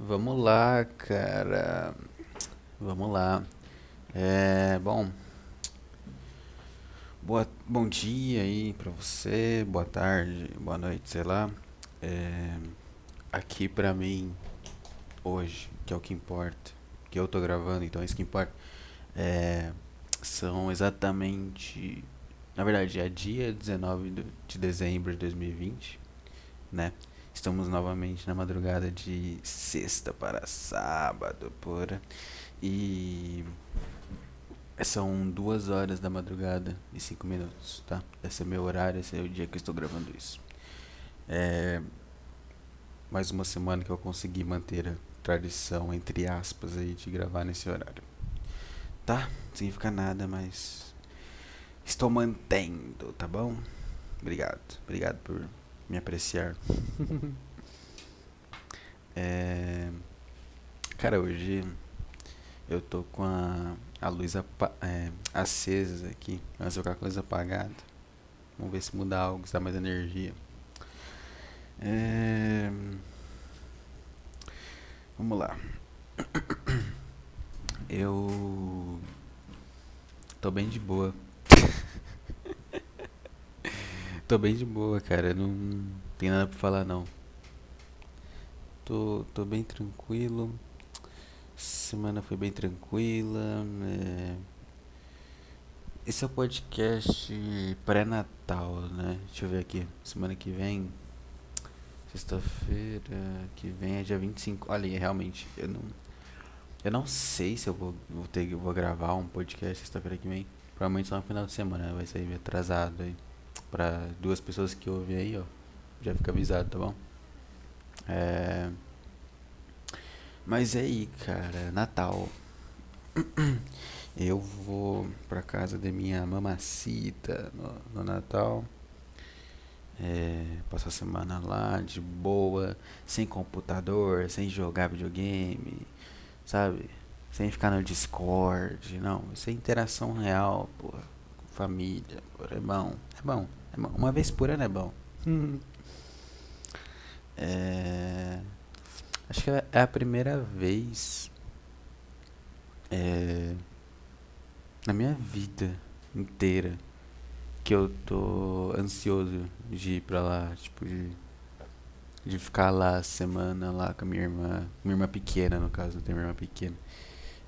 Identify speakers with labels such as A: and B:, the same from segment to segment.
A: Vamos lá, cara. Vamos lá. É, bom. Boa, bom dia aí pra você, boa tarde, boa noite, sei lá. É, aqui pra mim, hoje, que é o que importa, que eu tô gravando, então é isso que importa. É, são exatamente. Na verdade, é dia 19 de dezembro de 2020, né? Estamos novamente na madrugada de sexta para sábado, porra. E são duas horas da madrugada e cinco minutos, tá? Esse é meu horário, esse é o dia que eu estou gravando isso. É mais uma semana que eu consegui manter a tradição, entre aspas, aí, de gravar nesse horário. Tá? Não significa nada, mas estou mantendo, tá bom? Obrigado. Obrigado por me apreciar. é... Cara, hoje eu tô com a, a luz apa é, acesa aqui. Mas eu com a luz apagada. Vamos ver se muda algo, se dá mais energia. É... Vamos lá. Eu tô bem de boa Tô bem de boa, cara. Não tem nada pra falar, não. Tô, tô bem tranquilo. Semana foi bem tranquila. É... Esse é o podcast pré-natal, né? Deixa eu ver aqui. Semana que vem. Sexta-feira que vem é dia 25. Olha, realmente, eu não. Eu não sei se eu vou, vou ter vou gravar um podcast sexta-feira que vem. Provavelmente só no final de semana, vai sair atrasado aí para duas pessoas que ouvem aí, ó. Já fica avisado, tá bom? É... Mas é aí, cara, Natal. Eu vou pra casa da minha mamacita no, no Natal. É, passar a semana lá de boa, sem computador, sem jogar videogame, sabe? Sem ficar no Discord, não. Isso é interação real, porra. Com família, porra. É bom, é bom. Uma vez por ano é bom. é... Acho que é a primeira vez é... na minha vida inteira que eu tô ansioso de ir pra lá, tipo, de, de ficar lá a semana lá com a minha irmã, minha irmã pequena no caso, eu tenho minha irmã pequena.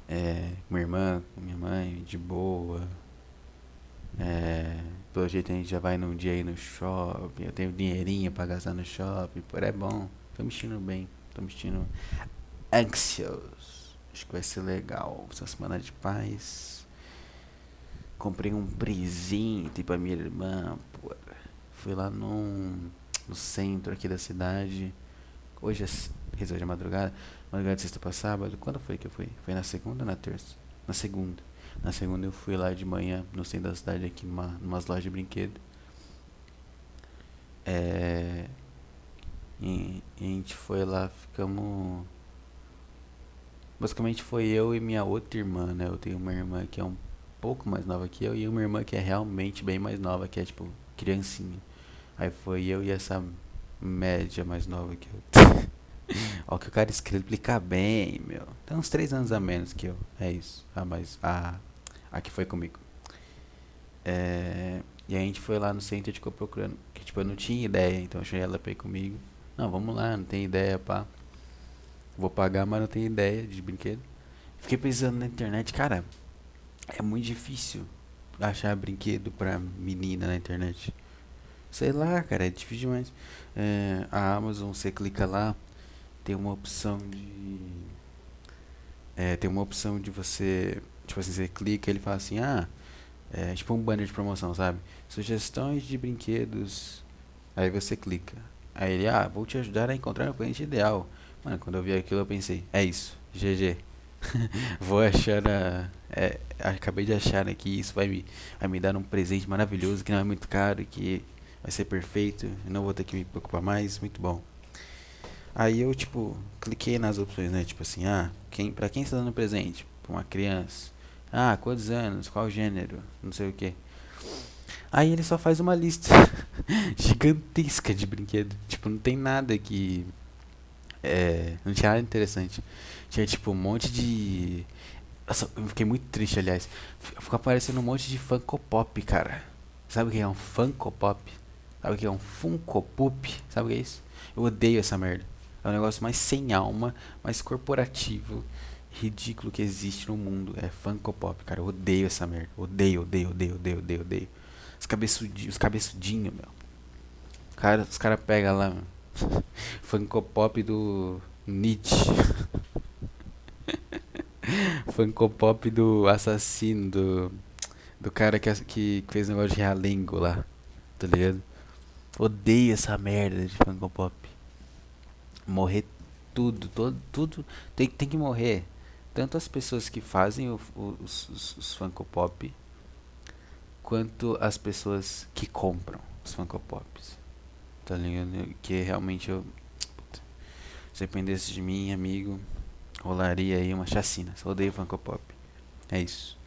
A: É, minha irmã, com minha mãe, de boa. É, pelo jeito a gente já vai num dia aí no shopping, eu tenho dinheirinho pra gastar no shopping, por é bom. Tô me sentindo bem, tô me sentindo anxious. Acho que vai ser legal. Essa semana de paz. Comprei um presente pra minha irmã, pô. Fui lá no, no centro aqui da cidade. Hoje é, hoje é madrugada, madrugada de sexta pra sábado. Quando foi que eu fui? Foi na segunda ou na terça? Na segunda. Na segunda eu fui lá de manhã no centro da cidade aqui numa numas lojas de brinquedo. É, e, e a gente foi lá, ficamos. Basicamente foi eu e minha outra irmã, né? Eu tenho uma irmã que é um pouco mais nova que eu e uma irmã que é realmente bem mais nova, que é tipo criancinha. Aí foi eu e essa média mais nova que eu. Ó, que o cara explica bem, meu. Tem uns três anos a menos que eu. É isso. Ah, mas. Ah, aqui foi comigo. É, e a gente foi lá no centro e ficou procurando. Que tipo, eu não tinha ideia, então eu achei ela pra ir comigo. Não, vamos lá, não tem ideia, pá. Vou pagar, mas não tenho ideia de brinquedo. Fiquei pensando na internet, cara. É muito difícil achar brinquedo pra menina na internet. Sei lá, cara, é difícil demais. É, a Amazon, você clica lá, tem uma opção de. É, tem uma opção de você. Tipo assim, você clica ele fala assim, ah, é tipo um banner de promoção, sabe? Sugestões de brinquedos. Aí você clica. Aí ele, ah, vou te ajudar a encontrar o cliente ideal. Mano, quando eu vi aquilo eu pensei, é isso, GG. vou achar é, acabei de achar aqui, isso vai me, vai me dar um presente maravilhoso que não é muito caro, que vai ser perfeito, não vou ter que me preocupar mais, muito bom. Aí eu, tipo, cliquei nas opções, né? Tipo assim, ah, quem, pra quem está dando presente? Pra uma criança. Ah, quantos anos? Qual gênero? Não sei o que. Aí ele só faz uma lista gigantesca de brinquedo. Tipo, não tem nada que É, não tinha nada interessante. Tinha tipo um monte de. Nossa, eu fiquei muito triste, aliás. Ficou aparecendo um monte de Funko Pop, cara. Sabe o que é um Funko Pop? Sabe o que é um Funko Pop? Sabe o que é isso? Eu odeio essa merda. É o negócio mais sem alma, mais corporativo, ridículo que existe no mundo. É Funko Pop, cara. Eu odeio essa merda. Odeio, odeio, odeio, odeio, odeio, odeio. Os cabeçudinhos, os cabeçudinhos, meu. Cara, os caras pegam lá, meu. Funko Pop do Nietzsche. Funko Pop do assassino, do, do cara que, que fez o negócio de realengo lá. Tá ligado? Odeio essa merda de Funko Pop. Morrer tudo, todo, tudo. Tem, tem que morrer. Tanto as pessoas que fazem o, o, os, os, Funko Pop, quanto as pessoas que compram os Funko Pops. Tá ligado? Que realmente eu. Puta, se dependesse de mim, amigo, rolaria aí uma chacina. Só odeio Funko Pop. É isso.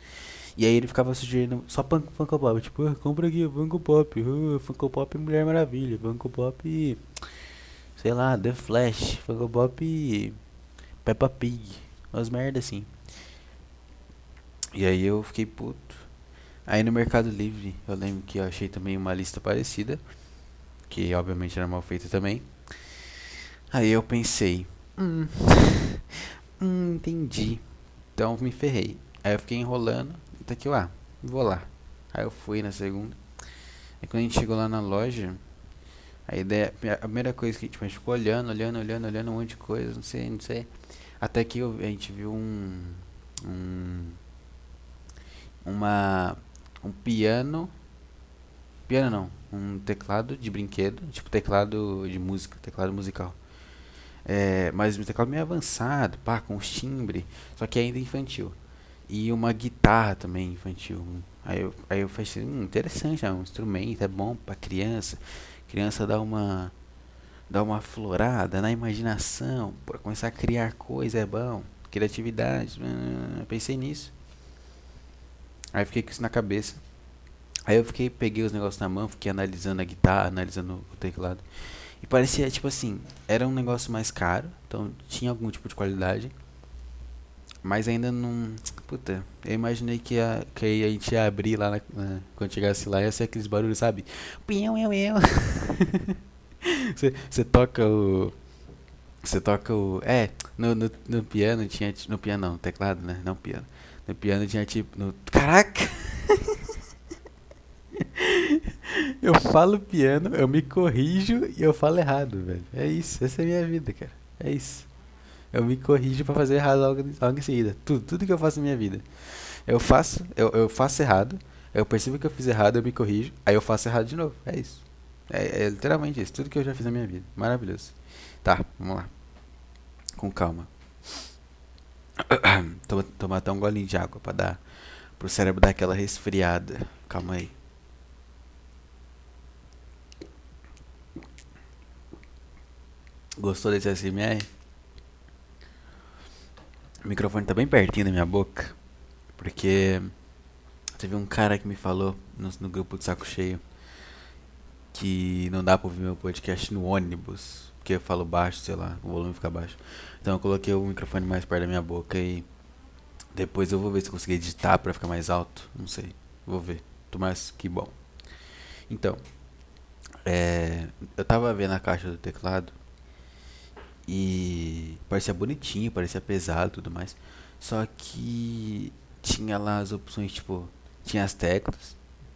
A: E aí ele ficava sugerindo só Funko Pop. Tipo, ah, compra aqui Funko Pop. Uh, Funko Pop Mulher Maravilha. Funko Pop. Sei lá, The Flash. Funko Pop. Peppa Pig. Umas merda assim. E aí eu fiquei puto. Aí no Mercado Livre, eu lembro que eu achei também uma lista parecida. Que obviamente era mal feita também. Aí eu pensei. Hum. hum, entendi. Então me ferrei. Aí eu fiquei enrolando. Até que ah, vou lá. Aí eu fui na segunda. Aí quando a gente chegou lá na loja, a ideia, a primeira coisa que tipo, a gente ficou olhando, olhando, olhando, olhando um monte de coisa, não sei, não sei. Até que a gente viu um, um uma um piano, piano não, um teclado de brinquedo, tipo teclado de música, teclado musical. É, mas um teclado meio avançado, pá, com timbre, só que ainda infantil. E uma guitarra também infantil. Aí eu, aí eu falei assim, hum, interessante, é um instrumento, é bom pra criança. Criança dá uma dá uma florada na imaginação, para começar a criar coisa é bom, criatividade. Hum, pensei nisso. Aí fiquei com isso na cabeça. Aí eu fiquei, peguei os negócios na mão, fiquei analisando a guitarra, analisando o teclado. E parecia, tipo assim, era um negócio mais caro, então tinha algum tipo de qualidade. Mas ainda não. Puta, eu imaginei que, a, que a gente ia abrir lá na, na, quando chegasse lá ia ser aqueles barulhos, sabe? Pião, eu, eu. Você toca o. Você toca o. É, no, no, no, piano tinha. No piano não, teclado, né? Não piano. No piano tinha tipo. No, caraca! eu falo piano, eu me corrijo e eu falo errado, velho. É isso, essa é a minha vida, cara. É isso. Eu me corrijo para fazer errado logo, logo em seguida. Tudo, tudo que eu faço na minha vida. Eu faço, eu, eu faço errado, eu percebo que eu fiz errado, eu me corrijo, aí eu faço errado de novo. É isso. É, é literalmente isso, tudo que eu já fiz na minha vida. Maravilhoso. Tá, vamos lá. Com calma. Toma, tomar até um golinho de água para dar pro cérebro dar aquela resfriada. Calma aí. Gostou desse SMR? O microfone tá bem pertinho da minha boca. Porque teve um cara que me falou no, no grupo de saco cheio que não dá pra ouvir meu podcast no ônibus. Porque eu falo baixo, sei lá, o volume fica baixo. Então eu coloquei o microfone mais perto da minha boca e depois eu vou ver se eu consigo editar pra ficar mais alto. Não sei. Vou ver. Tô mais que bom. Então, é, eu tava vendo a caixa do teclado e parecia bonitinho, parecia pesado e tudo mais. Só que tinha lá as opções, tipo, tinha as teclas,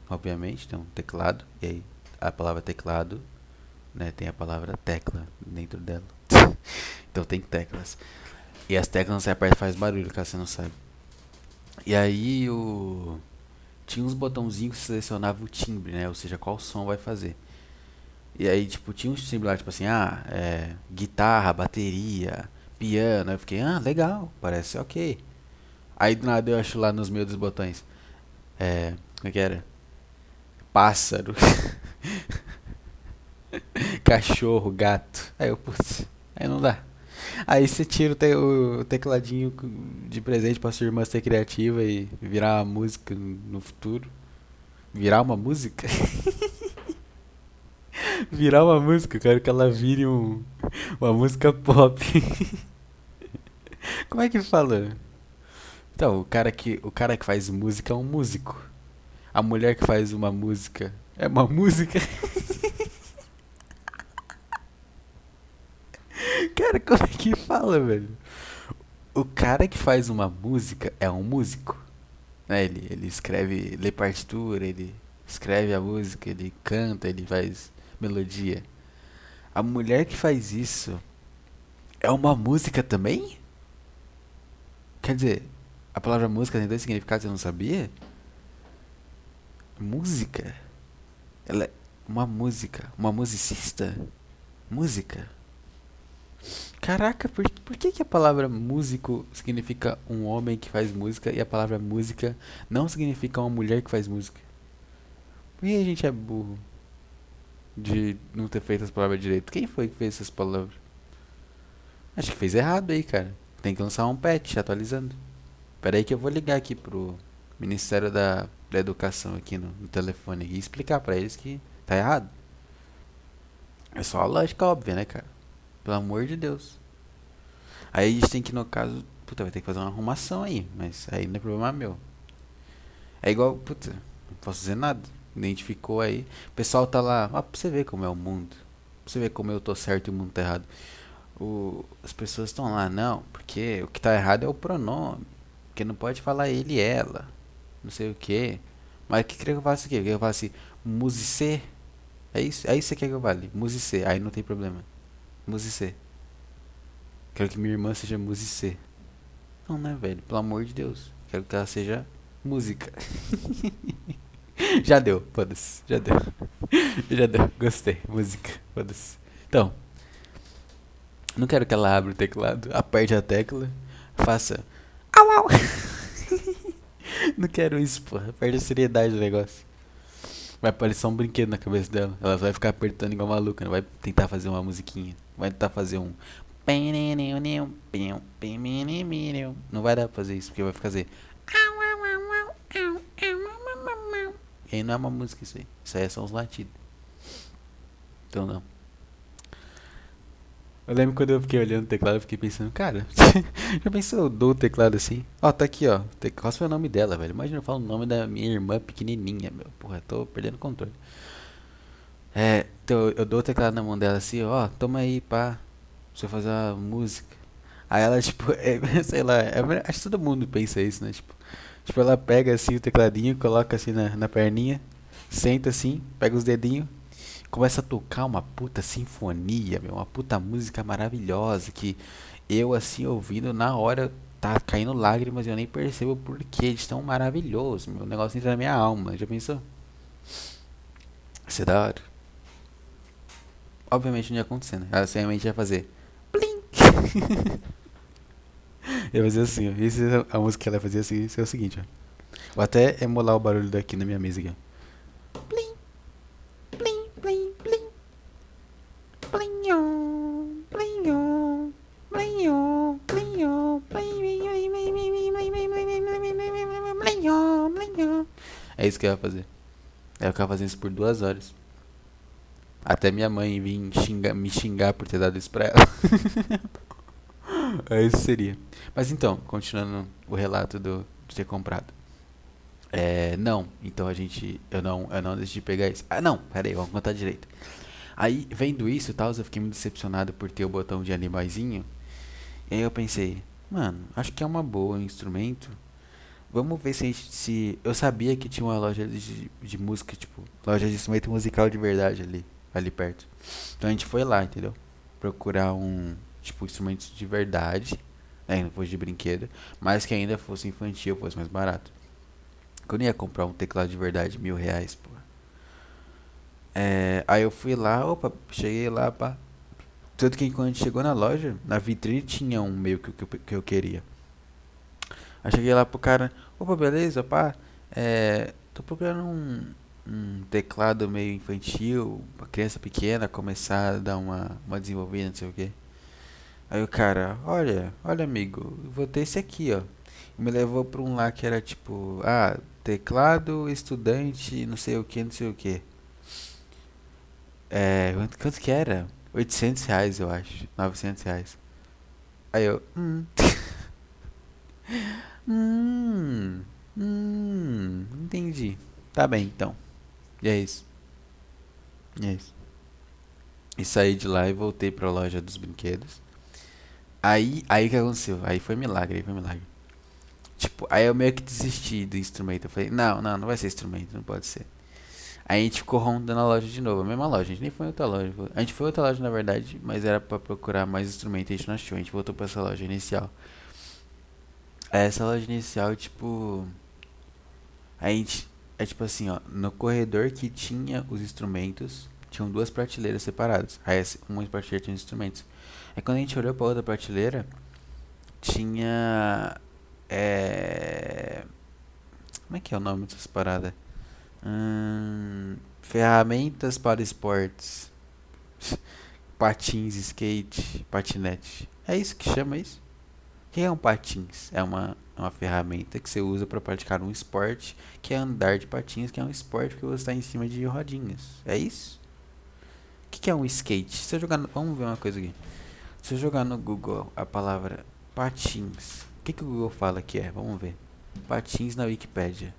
A: obviamente, então teclado, e aí a palavra teclado, né, tem a palavra tecla dentro dela. então tem teclas. E as teclas você aperta faz barulho, caso você não sabe. E aí o tinha uns botãozinhos que selecionava o timbre, né, ou seja, qual som vai fazer. E aí, tipo, tinha um similar, tipo assim, ah, é, guitarra, bateria, piano. Eu fiquei, ah, legal, parece ok. Aí do nada eu acho lá nos meus dos botões. É. Como é que era? Pássaro. Cachorro, gato. Aí eu, putz, aí não dá. Aí você tira o, te, o tecladinho de presente pra sua irmã ser criativa e virar uma música no futuro. Virar uma música? Virar uma música, eu quero que ela vire um, uma música pop. Como é que fala? Então, o cara que, o cara que faz música é um músico. A mulher que faz uma música é uma música. cara, como é que fala, velho? O cara que faz uma música é um músico. Né? Ele, ele escreve, lê partitura, ele escreve a música, ele canta, ele faz melodia. A mulher que faz isso é uma música também? Quer dizer, a palavra música tem dois significados, eu não sabia? Música? Ela é uma música, uma musicista? Música? Caraca, por, por que, que a palavra músico significa um homem que faz música e a palavra música não significa uma mulher que faz música? Por que a gente é burro de não ter feito as palavras direito? Quem foi que fez essas palavras? Acho que fez errado aí, cara. Tem que lançar um patch atualizando. Pera aí que eu vou ligar aqui pro Ministério da, da Educação aqui no, no telefone e explicar para eles que tá errado. É só a lógica óbvia, né, cara? Pelo amor de Deus. Aí a gente tem que, no caso, puta, vai ter que fazer uma arrumação aí, mas aí não é problema meu. É igual, puta, não posso dizer nada. Identificou aí. O pessoal tá lá, ó, pra você ver como é o mundo. Pra você ver como eu tô certo e o mundo tá errado. O, as pessoas estão lá, não, porque o que tá errado é o pronome. Porque não pode falar ele e ela. Não sei o que. Mas o que quer que eu faça aqui? Que eu faça musicê? É isso? É isso que quer que eu fale? Musicê. Aí não tem problema. Musicê. Quero que minha irmã seja musicê. Não, né, velho? Pelo amor de Deus. Quero que ela seja música. já deu, foda-se. Já deu. já deu. Gostei. Música. Foda-se. Então. Não quero que ela abra o teclado, aperte a tecla, faça Au, au. Não quero isso, porra. Perde a seriedade do negócio. Vai aparecer um brinquedo na cabeça dela. Ela vai ficar apertando igual maluca. Não vai tentar fazer uma musiquinha. Vai tentar fazer um. Não vai dar pra fazer isso, porque vai fazer. E aí não é uma música isso aí. Isso aí é só uns latidos. Então não. Eu lembro quando eu fiquei olhando o teclado, eu fiquei pensando, cara, já pensou eu dou o teclado assim? Ó, tá aqui, ó. Qual foi o nome dela, velho? Imagina eu falo o nome da minha irmã pequenininha, meu. Porra, tô perdendo o controle. É, então eu dou o teclado na mão dela assim, ó, toma aí, pá. Você fazer uma música. Aí ela, tipo, é, sei lá, é, acho que todo mundo pensa isso, né? Tipo, tipo, ela pega assim o tecladinho, coloca assim na, na perninha, senta assim, pega os dedinhos começa a tocar uma puta sinfonia, meu, uma puta música maravilhosa que eu assim ouvindo na hora tá caindo lágrimas e eu nem percebo por que eles tão maravilhosos, meu, o negócio entra na minha alma, já pensou? Isso é da hora. Obviamente não ia acontecer, né? Ela simplesmente ia fazer Plim! ia fazer assim, ó. Essa, é a música que ela fazia assim, isso é o seguinte, ó. Vou até emular o barulho daqui na minha mesa aqui. Que eu ia fazer. Eu ficava fazendo isso por duas horas. Até minha mãe vir me xingar por ter dado isso pra ela. é isso seria. Mas então, continuando o relato do, de ter comprado. É, não, então a gente. Eu não, eu não decidi pegar isso. Ah, não, peraí, vamos contar direito. Aí, vendo isso e tal, eu fiquei muito decepcionado por ter o botão de animaizinho. E aí eu pensei, mano, acho que é uma boa instrumento. Vamos ver se, se eu sabia que tinha uma loja de, de música, tipo, loja de instrumento musical de verdade ali, ali perto. Então a gente foi lá, entendeu? Procurar um, tipo, instrumentos de verdade, né, não fosse de brinquedo, mas que ainda fosse infantil, fosse mais barato. Eu não ia comprar um teclado de verdade, mil reais, pô. É, aí eu fui lá, opa, cheguei lá, pá. Tanto que quando a gente chegou na loja, na vitrine tinha um meio que, que, que eu queria. Aí cheguei lá pro cara, opa, beleza, pá. É, tô procurando um, um teclado meio infantil, pra criança pequena começar a dar uma, uma desenvolvida, não sei o que. Aí o cara, olha, olha amigo, vou ter esse aqui, ó. E me levou pra um lá que era tipo, ah, teclado, estudante, não sei o que, não sei o que. É, quanto, quanto que era? 800 reais, eu acho. 900 reais. Aí eu, hum. hum. Hum. Entendi. Tá bem, então. E é isso. E é isso. E saí de lá e voltei pra loja dos brinquedos. Aí, aí que aconteceu? Aí foi milagre, aí foi milagre. Tipo, aí eu meio que desisti do instrumento. Eu falei, não, não, não vai ser instrumento, não pode ser. Aí a gente ficou rondando a loja de novo, a mesma loja, a gente nem foi em outra loja. A gente foi em outra loja na verdade, mas era pra procurar mais instrumento, a gente não achou, a gente voltou pra essa loja inicial. Aí essa loja inicial, tipo. A gente. É tipo assim, ó, no corredor que tinha os instrumentos, tinham duas prateleiras separadas. Aí uma prateleira tinha os instrumentos. Aí quando a gente olhou pra outra prateleira, tinha. É. Como é que é o nome dessas paradas? Hum, ferramentas para esportes. Patins, skate, patinete. É isso que chama isso? Que é um patins? É uma, uma ferramenta que você usa para praticar um esporte, que é andar de patins, que é um esporte que você está em cima de rodinhas. É isso? O que é um skate? Se eu jogar no, vamos ver uma coisa aqui. Se eu jogar no Google a palavra patins, o que, que o Google fala que é? Vamos ver. Patins na Wikipedia.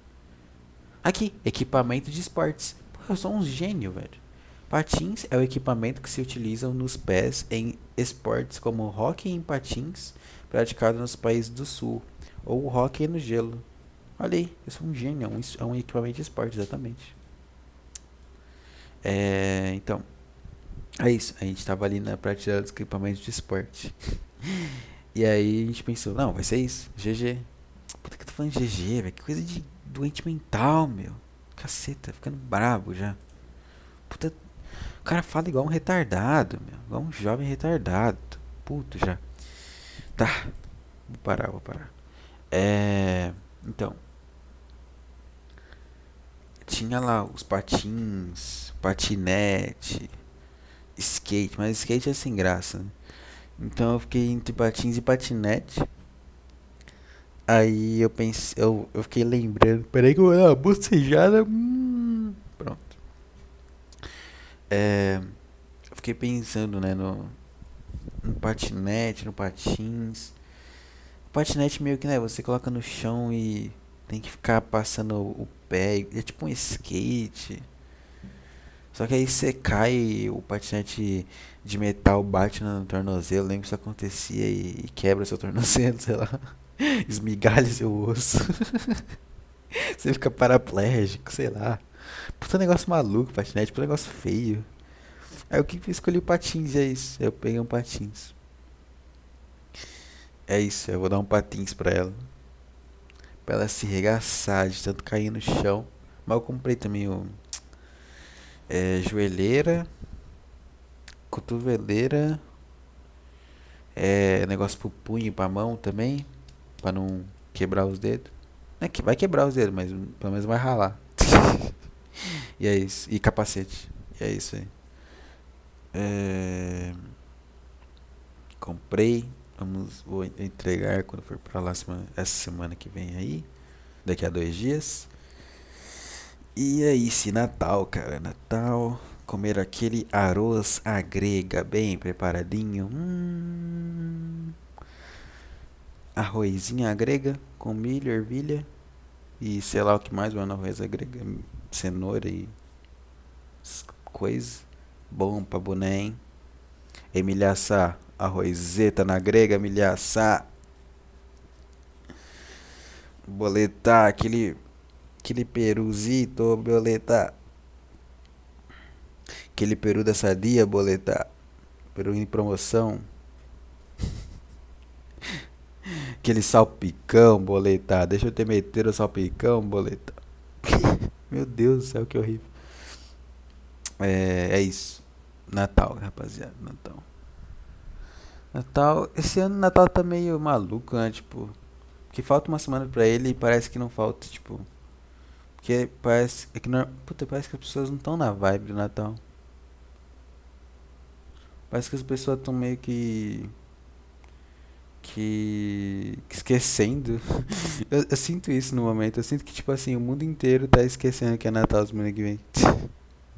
A: Aqui, equipamento de esportes. Pô, eu sou um gênio, velho. Patins é o equipamento que se utilizam nos pés em esportes como hockey em patins, praticado nos países do sul, ou hockey no gelo. Olha aí, eu sou um gênio, é um, é um equipamento de esporte, exatamente. É, então, é isso. A gente tava ali na prateleira dos equipamentos de esporte. e aí a gente pensou, não, vai ser isso, GG. Puta que eu tô falando de GG, velho, que coisa de doente mental, meu. Caceta, ficando brabo já. Puta. O cara fala igual um retardado, meu. Igual um jovem retardado. Puto já. Tá. Vou parar, vou parar. É. Então. Tinha lá os patins, patinete, skate, mas skate é sem graça. Né? Então eu fiquei entre patins e patinete. Aí eu pensei, eu, eu fiquei lembrando, peraí que eu vou dar uma bocejada. Hum, pronto. É, eu fiquei pensando, né, no, no patinete, no patins. Patinete meio que, né, você coloca no chão e tem que ficar passando o pé. É tipo um skate. Só que aí você cai, o patinete de metal bate no tornozelo, lembro que isso acontecia e, e quebra seu tornozelo, sei lá. esmigalha seu osso. Você fica paraplégico, sei lá. Puta negócio maluco, patinete, puta negócio feio. Aí eu que escolhi o patins, é isso. Eu peguei um patins. É isso, eu vou dar um patins pra ela. Pra ela se regaçar de tanto cair no chão. Mas eu comprei também o. É, joelheira. Cotoveleira. É, negócio pro punho pra mão também para não quebrar os dedos. É que vai quebrar os dedos, mas pelo menos vai ralar. e é isso. E capacete. E é isso aí. É... Comprei. Vamos, vou entregar quando for pra lá semana, essa semana que vem aí. Daqui a dois dias. E aí, se Natal, cara. Natal. Comer aquele arroz à grega bem preparadinho. Hum arrozinha grega com milho, ervilha e sei lá o que mais, mano, arroz grega, cenoura e coisa. Bom pra boné, Emilhaça, arrozeta na grega, emilhaça. Boletar, aquele aquele peruzito, boletar. Aquele peru da sadia, boletar. Peru em promoção. Aquele salpicão, boleta. Deixa eu te meter o salpicão, boleta. Meu Deus do céu, que horrível. É, é isso. Natal, rapaziada. Natal. Natal. Esse ano Natal tá meio maluco, né? Tipo. Que falta uma semana pra ele e parece que não falta, tipo. Porque parece. É que não, puta, parece que as pessoas não estão na vibe do Natal. Parece que as pessoas estão meio que que, esquecendo. eu, eu, sinto isso no momento. Eu sinto que, tipo assim, o mundo inteiro tá esquecendo que é Natal semana que vem.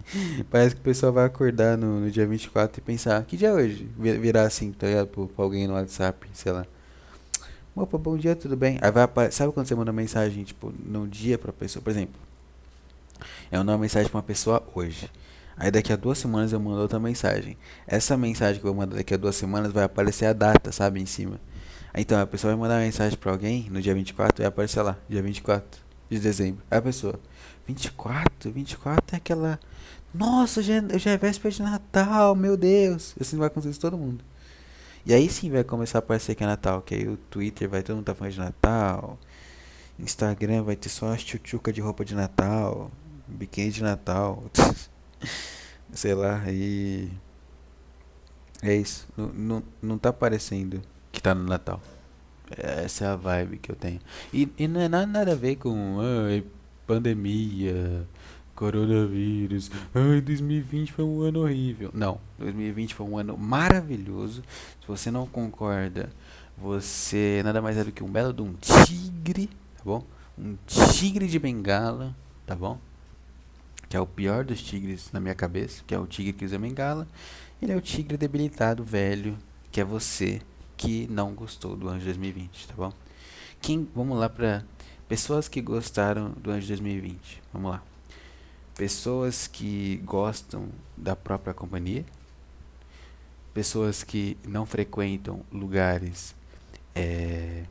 A: Parece que o pessoal vai acordar no, no dia 24 e pensar, que dia é hoje? Virar assim, tá ligado? Pra, pra alguém no WhatsApp, sei lá. Opa, bom dia, tudo bem? Aí vai aparecer, sabe quando você manda mensagem, tipo, no dia pra pessoa, por exemplo, eu mando uma mensagem pra uma pessoa hoje. Aí daqui a duas semanas eu mando outra mensagem. Essa mensagem que eu mando daqui a duas semanas vai aparecer a data, sabe, em cima. Então a pessoa vai mandar uma mensagem pra alguém no dia 24 e aparecer lá, dia 24 de dezembro. Aí a pessoa, 24? 24 é aquela. Nossa, já, já é véspera de Natal, meu Deus. Assim vai acontecer com todo mundo. E aí sim vai começar a aparecer que é Natal, que aí o Twitter vai todo mundo tá falando de Natal. Instagram vai ter só as tchutchuca de roupa de Natal, biquíni de Natal. Sei lá, e. É isso. Não, não, não tá parecendo que tá no Natal. Essa é a vibe que eu tenho. E, e não é nada, nada a ver com pandemia, coronavírus. Ai, 2020 foi um ano horrível. Não, 2020 foi um ano maravilhoso. Se você não concorda, você nada mais é do que um belo de um tigre, tá bom? Um tigre de bengala, tá bom? Que é o pior dos tigres na minha cabeça, que é o tigre que usa bengala. Ele é o tigre debilitado, velho, que é você que não gostou do ano de 2020, tá bom? Quem, vamos lá para pessoas que gostaram do ano de 2020. Vamos lá. Pessoas que gostam da própria companhia. Pessoas que não frequentam lugares é,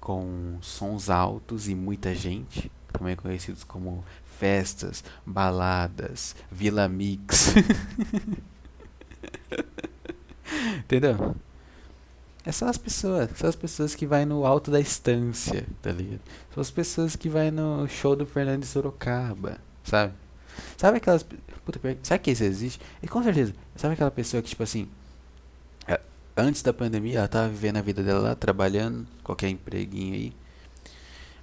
A: com sons altos e muita gente, também conhecidos como festas, baladas, Vila Mix. Entendeu? É só as pessoas, são as pessoas que vai no alto da estância, tá ligado? São as pessoas que vai no show do Fernando Sorocaba, sabe? Sabe aquelas. Puta, sabe que isso existe? E com certeza, sabe aquela pessoa que, tipo assim. É, antes da pandemia, ela tava vivendo a vida dela lá, trabalhando, qualquer empreguinho aí.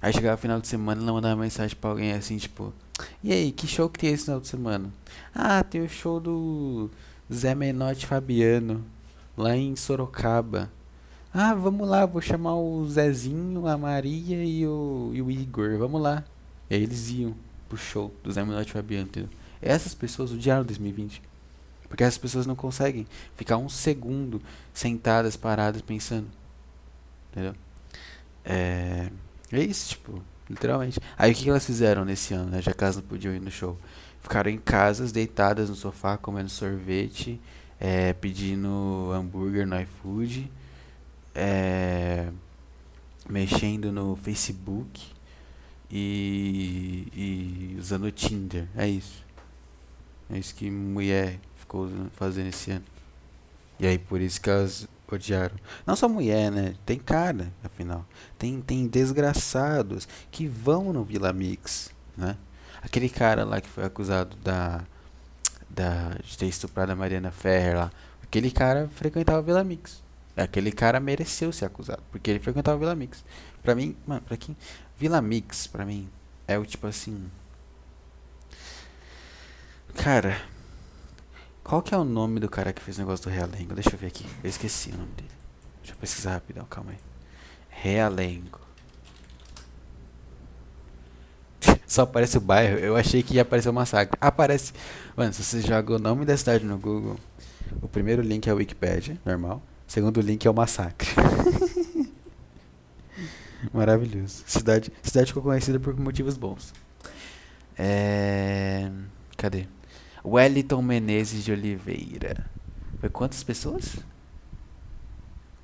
A: Aí chegava final de semana, ela mandava mensagem pra alguém assim, tipo. E aí, que show que tem esse final de semana? Ah, tem o show do Zé Menotti Fabiano, lá em Sorocaba. Ah, vamos lá, vou chamar o Zezinho, a Maria e o, e o Igor, vamos lá. E aí eles iam pro show do Zé Menotti Fabiano, entendeu? Essas pessoas odiaram 2020. Porque essas pessoas não conseguem ficar um segundo sentadas, paradas, pensando. Entendeu? É, é isso, tipo, literalmente. Aí o que, elas fizeram nesse ano, né? Já elas não podiam ir no show. Ficaram em casas, deitadas no sofá, comendo sorvete, é, pedindo hambúrguer no iFood é, mexendo no Facebook e, e usando o Tinder. É isso. É isso que mulher ficou fazendo esse ano. E aí por isso que elas odiaram. Não só mulher, né? Tem cara, afinal. Tem, tem desgraçados que vão no Vila Mix, né? Aquele cara lá que foi acusado da, da de ter estuprado a Mariana Ferrer lá. Aquele cara frequentava o Vila Mix. Aquele cara mereceu ser acusado, porque ele frequentava Vila Mix. Pra mim, mano, pra quem. Vila Mix, pra mim, é o tipo assim. Cara. Qual que é o nome do cara que fez o negócio do Realengo? Deixa eu ver aqui. Eu esqueci o nome dele. Deixa eu pesquisar rapidão, calma aí. Realengo. Só aparece o bairro. Eu achei que ia aparecer o massacre. Aparece. Mano, se você joga o nome da cidade no Google, o primeiro link é o Wikipedia, normal. Segundo link é o massacre. Maravilhoso. Cidade, cidade ficou conhecida por motivos bons. É... Cadê? Wellington Menezes de Oliveira. Foi quantas pessoas?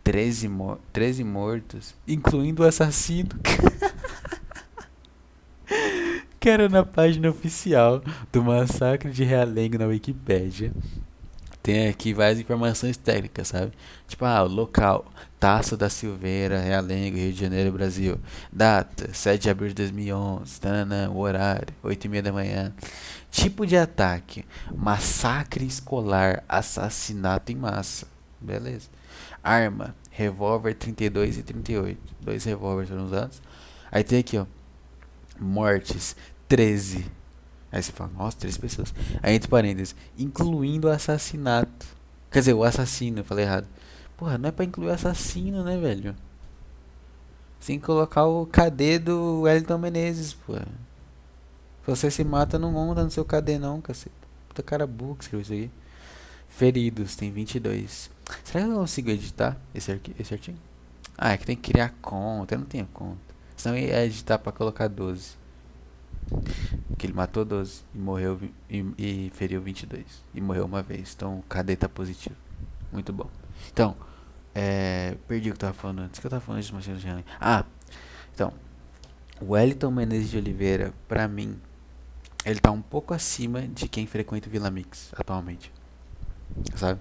A: 13, mo 13 mortos, incluindo o assassino. que era na página oficial do massacre de Realengo na Wikipédia tem aqui várias informações técnicas, sabe? Tipo, ah, local, Taça da Silveira, Realengo, Rio de Janeiro, Brasil. Data, 7 de abril de 2011. Tanana, o horário, 8 e meia da manhã. Tipo de ataque, massacre escolar, assassinato em massa. Beleza. Arma, revólver 32 e 38. Dois revólveres foram usados. Aí tem aqui, ó. Mortes, 13. Aí você fala, nossa, três pessoas. Aí entre parênteses, incluindo o assassinato. Quer dizer, o assassino, eu falei errado. Porra, não é pra incluir o assassino, né, velho? Sem colocar o KD do Wellington Menezes, porra. Se você se mata, não monta no seu KD não, cacete. puta cara burro que escreveu isso aí. Feridos, tem 22. Será que eu consigo editar esse, esse artigo? Ah, é que tem que criar conta. Eu não tenho conta. Senão eu ia editar pra colocar 12. Porque ele matou 12 e morreu e, e feriu 22. E morreu uma vez. Então o tá positivo. Muito bom. Então, é, perdi o que eu tava falando antes. O que eu tava falando de Learning? Ah, então. O Wellington Menezes de Oliveira, pra mim, ele tá um pouco acima de quem frequenta o Vila Mix atualmente. Sabe?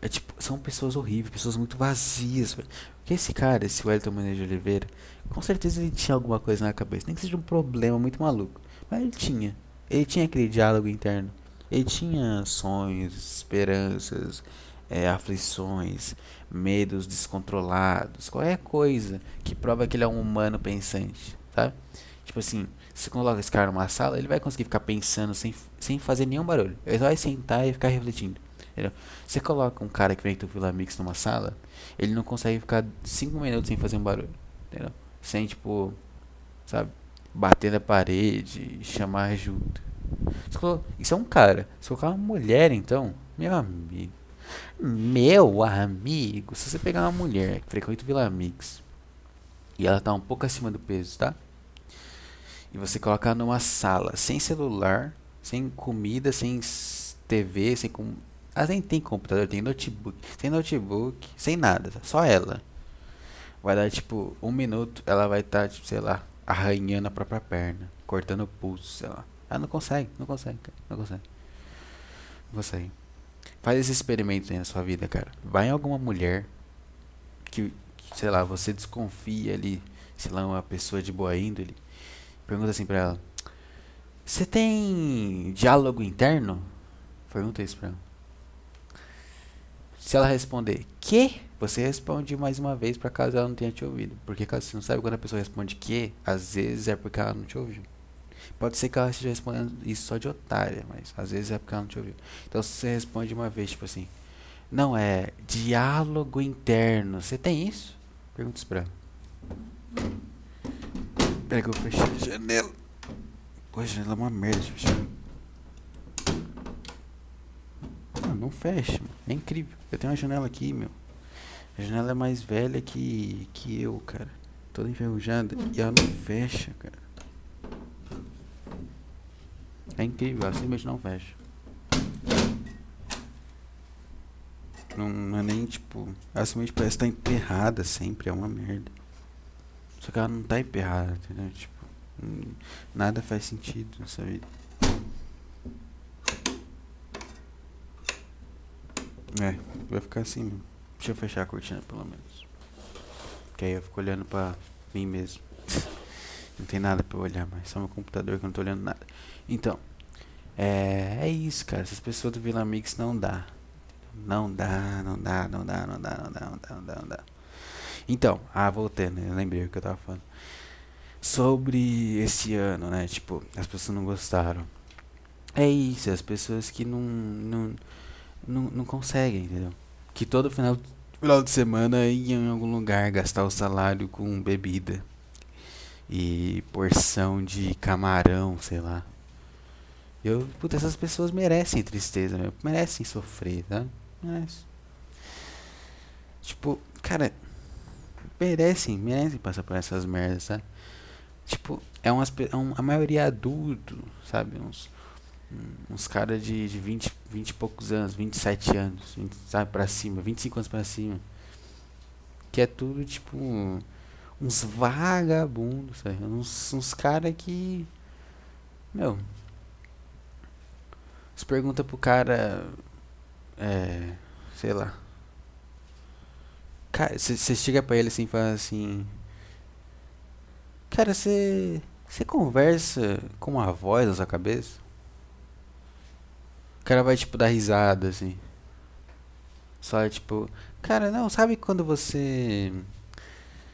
A: É tipo, são pessoas horríveis, pessoas muito vazias. Porque esse cara, esse Wellington Menezes de Oliveira, com certeza ele tinha alguma coisa na cabeça. Nem que seja um problema muito maluco. Mas ele tinha. Ele tinha aquele diálogo interno. Ele tinha sonhos, esperanças, é, aflições, medos descontrolados, qualquer coisa que prova que ele é um humano pensante, sabe? Tipo assim, se coloca esse cara numa sala, ele vai conseguir ficar pensando sem, sem fazer nenhum barulho. Ele vai sentar e ficar refletindo. Você coloca um cara que vem do Vila Mix numa sala, ele não consegue ficar 5 minutos sem fazer um barulho. Entendeu? Sem, tipo, sabe, bater na parede, chamar ajuda. Isso é um cara. Se colocar uma mulher, então, meu amigo. Meu amigo, se você pegar uma mulher que frequenta o Vila Mix e ela tá um pouco acima do peso, tá? E você colocar numa sala sem celular, sem comida, sem TV, sem com ela nem tem computador, tem notebook, sem notebook, sem nada, só ela. Vai dar tipo um minuto, ela vai estar, tá, tipo, sei lá, arranhando a própria perna, cortando o pulso, sei lá. Ela não consegue, não consegue, não consegue. Não consegue. Faz esse experimento aí na sua vida, cara. Vai em alguma mulher que, que, sei lá, você desconfia ali, sei lá, uma pessoa de boa índole. Pergunta assim pra ela: Você tem diálogo interno? Pergunta isso pra ela. Se ela responder que, você responde mais uma vez para caso ela não tenha te ouvido. Porque caso você não sabe quando a pessoa responde que, às vezes é porque ela não te ouviu. Pode ser que ela esteja respondendo isso só de otária, mas às vezes é porque ela não te ouviu. Então você responde uma vez, tipo assim, não é diálogo interno. Você tem isso? Pergunta isso pra ela. Pera que eu fechei a janela. Pô, a janela é uma merda de fechar. Não, não fecha, mano. É incrível. Eu tenho uma janela aqui, meu. A janela é mais velha que, que eu, cara. Toda enferrujada. E ela não fecha, cara. É incrível, ela simplesmente não fecha. Não, não é nem tipo. Ela simplesmente parece estar tá emperrada sempre, é uma merda. Só que ela não tá emperrada, entendeu? Tipo, nada faz sentido nessa vida. É, vai ficar assim mesmo. Deixa eu fechar a cortina pelo menos. Que aí eu fico olhando pra mim mesmo. não tem nada pra eu olhar mais. Só meu computador que eu não tô olhando nada. Então, é, é isso, cara. Essas pessoas do Vila Mix não dá. Não dá, não dá, não dá, não dá, não dá, não dá, não dá, não dá. Então, ah, voltei? Eu lembrei o que eu tava falando. Sobre esse ano, né? Tipo, as pessoas não gostaram. É isso, as pessoas que não, não não, não conseguem, entendeu? Que todo final, final de semana iam em algum lugar gastar o salário com bebida e porção de camarão, sei lá. Eu, puta, essas pessoas merecem tristeza, meu. merecem sofrer, tá? Tipo, cara, merecem, merecem passar por essas merdas, sabe? Tipo, é umas, é um, a maioria adulto, sabe? Uns, uns caras de, de 20, 20 e poucos anos, 27 anos, 20, sabe, pra cima, 25 anos pra cima. Que é tudo tipo uns vagabundos, sabe? Uns, uns caras que. Meu. Você pergunta pro cara. É. Sei lá. Cara, você chega pra ele assim e fala assim. Cara, você. Você conversa com uma voz na sua cabeça? Cara vai, tipo, dar risada, assim. Só, tipo... Cara, não, sabe quando você...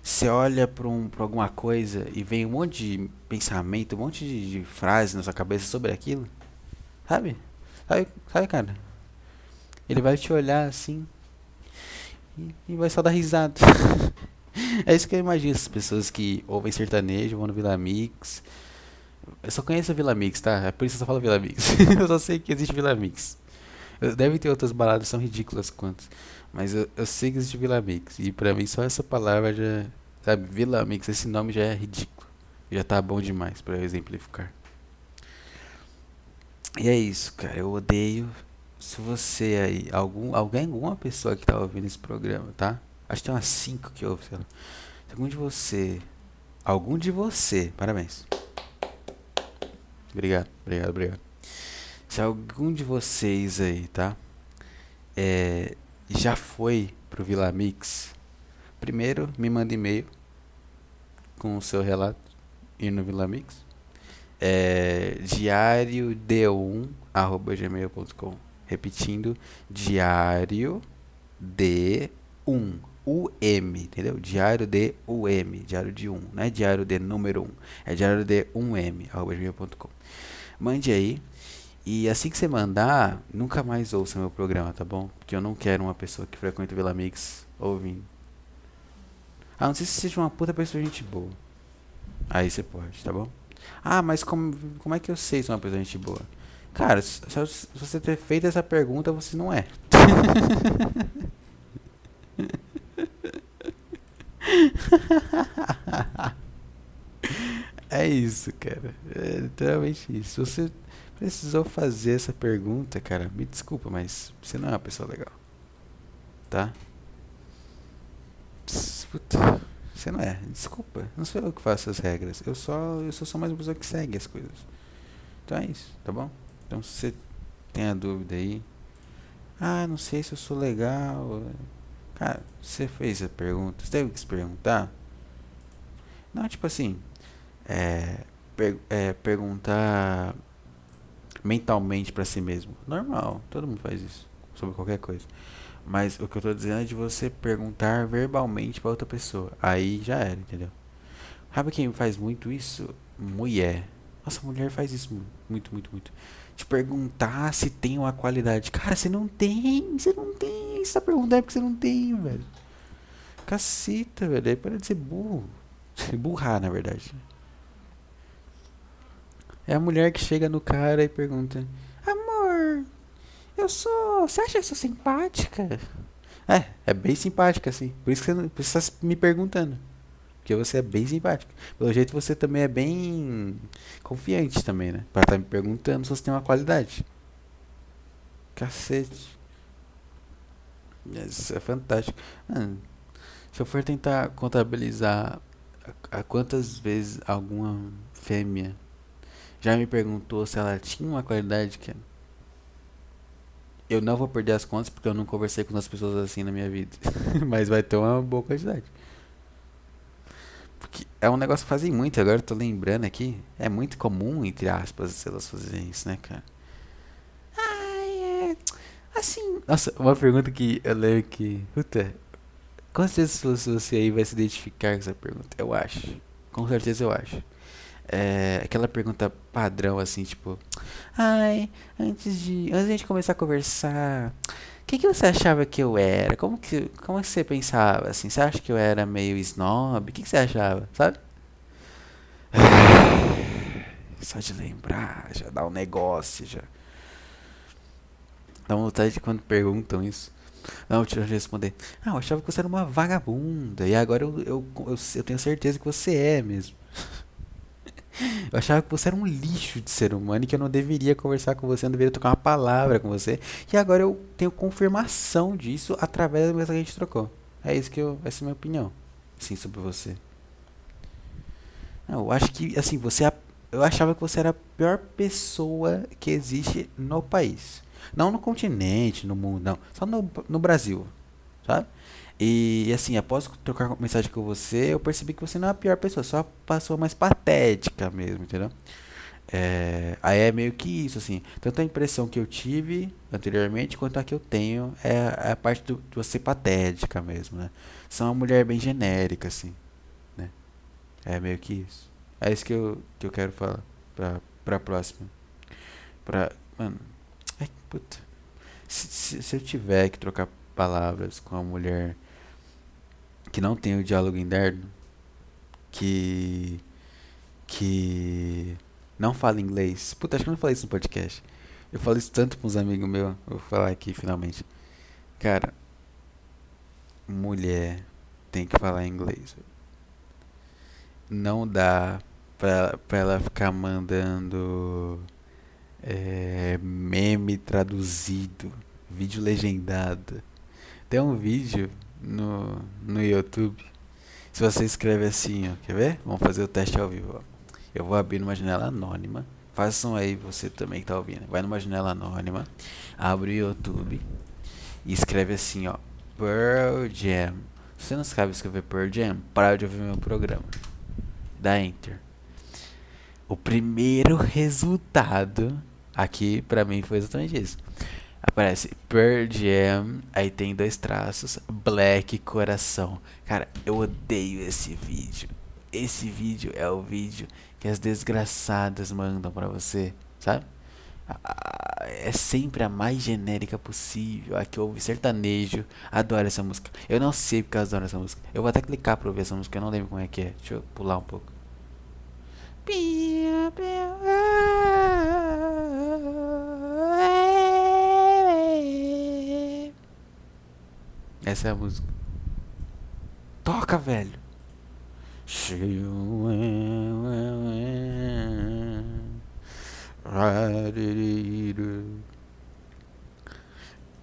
A: Você olha pra, um, pra alguma coisa e vem um monte de pensamento, um monte de, de frase na sua cabeça sobre aquilo? Sabe? Sabe, sabe cara? Ele vai te olhar assim e, e vai só dar risada. é isso que eu imagino, essas pessoas que ouvem sertanejo, vão no Vila Mix, Eu só conheço a Vila Mix, tá? É por isso que eu só falo Vila Mix. eu só sei que existe Vila Mix. Deve ter outras baladas são ridículas quantas. Mas eu, eu sei que existe Vila Mix. E pra mim só essa palavra já. Sabe, Vila Mix, esse nome já é ridículo. Já tá bom demais pra exemplificar. E é isso, cara. Eu odeio. Se você aí, algum, alguém, alguma pessoa que tá ouvindo esse programa, tá? Acho que tem umas 5 que ouve, sei lá. Se algum de você. Algum de você. Parabéns. Obrigado, obrigado, obrigado. Se algum de vocês aí, tá? É, já foi pro Vila Mix, primeiro me manda e-mail com o seu relato ir no Vila Mix. É, diário d1 arroba gmail.com repetindo diário d1 UM, entendeu? Diário de UM, diário de 1, não é diário de número 1, é diário de 1M, arroba gmail.com. Mande aí. E assim que você mandar, nunca mais ouça meu programa, tá bom? Porque eu não quero uma pessoa que frequenta o Vila Mix ouvindo. Ah, não sei se seja uma puta pessoa gente boa. Aí você pode, tá bom? Ah, mas como, como é que eu sei se é uma pessoa gente boa? Cara, se, se você ter feito essa pergunta, você não é. é isso, cara. É literalmente isso. Você precisou fazer essa pergunta, cara, me desculpa, mas você não é uma pessoa legal. Tá? Puta, você não é. Desculpa. Não sou eu que faço as regras. Eu só, eu sou só mais uma pessoa que segue as coisas. Então é isso, tá bom? Então se você tem a dúvida aí. Ah, não sei se eu sou legal. Você fez a pergunta, você teve que se perguntar? Não, tipo assim, é, per, é perguntar mentalmente para si mesmo. Normal, todo mundo faz isso sobre qualquer coisa. Mas o que eu tô dizendo é de você perguntar verbalmente para outra pessoa. Aí já era, entendeu? Sabe quem faz muito isso? Mulher. Nossa, mulher faz isso muito, muito, muito. Te perguntar se tem uma qualidade. Cara, você não tem, você não tem. Você tá perguntando é porque você não tem, velho. Caceta, velho. Aí para de ser burro. Burrar, na verdade. É a mulher que chega no cara e pergunta: Amor, eu sou. Você acha que eu sou simpática? É, é bem simpática, assim. Por isso que você, não, você está me perguntando. Porque você é bem simpático. Pelo jeito você também é bem confiante também, né? Para estar tá me perguntando se você tem uma qualidade. Cacete. Isso é fantástico. Mano, se eu for tentar contabilizar a, a quantas vezes alguma fêmea já me perguntou se ela tinha uma qualidade que eu não vou perder as contas porque eu não conversei com as pessoas assim na minha vida. Mas vai ter uma boa quantidade. Porque é um negócio que fazem muito, agora eu tô lembrando aqui. É muito comum, entre aspas, elas fazerem isso, né, cara? Ai, é. Assim. Nossa, uma pergunta que eu lembro que. Puta. Com certeza você aí vai se identificar com essa pergunta. Eu acho. Com certeza eu acho. É, aquela pergunta padrão assim, tipo. Ai, antes de. Antes de a gente começar a conversar que, que você achava que eu era? Como que, como que você pensava assim? Você acha que eu era meio snob? O que, que você achava? Sabe? Só de lembrar, já dá um negócio, já. Dá uma vontade de quando perguntam isso. Não, deixa eu responder. Ah, eu achava que você era uma vagabunda. E agora eu, eu, eu, eu tenho certeza que você é mesmo. Eu achava que você era um lixo de ser humano e que eu não deveria conversar com você, não deveria tocar uma palavra com você. E agora eu tenho confirmação disso através da mensagem que a gente trocou. É isso que eu, essa é a minha opinião, sim, sobre você. Não, eu acho que, assim, você, é eu achava que você era a pior pessoa que existe no país. Não no continente, no mundo, não. Só no, no Brasil, sabe? E assim, após trocar mensagem com você, eu percebi que você não é a pior pessoa, só a pessoa mais patética mesmo, entendeu? É, aí é meio que isso, assim. Tanto a impressão que eu tive anteriormente, quanto a que eu tenho, é, é a parte do, de você patética mesmo, né? São uma mulher bem genérica, assim, né? É meio que isso. É isso que eu, que eu quero falar pra, pra próxima. Pra. Mano. Ai, puta. Se, se, se eu tiver que trocar palavras com a mulher que não tem o diálogo interno, que que não fala inglês. Puta, acho que eu não falei isso no podcast. Eu falo isso tanto com uns amigos meus. Vou falar aqui finalmente. Cara, mulher tem que falar inglês. Não dá pra, pra ela ficar mandando é, meme traduzido, vídeo legendado. Tem um vídeo no, no YouTube. Se você escreve assim, ó, quer ver? Vamos fazer o teste ao vivo. Ó. Eu vou abrir numa janela anônima. Façam aí você também que tá ouvindo. Vai numa janela anônima, abre o YouTube e escreve assim, ó, Pearl Jam. Se você não sabe escrever Pearl Jam, para de ouvir meu programa. Dá Enter. O primeiro resultado aqui pra mim foi exatamente isso. Aparece Pearl Jam, aí tem dois traços, Black Coração. Cara, eu odeio esse vídeo. Esse vídeo é o vídeo que as desgraçadas mandam para você, sabe? É sempre a mais genérica possível. A que ouve sertanejo, adora essa música. Eu não sei porque eu adoro essa música. Eu vou até clicar pra ouvir essa música, eu não lembro como é que é. Deixa eu pular um pouco. Essa é a música. Toca, velho.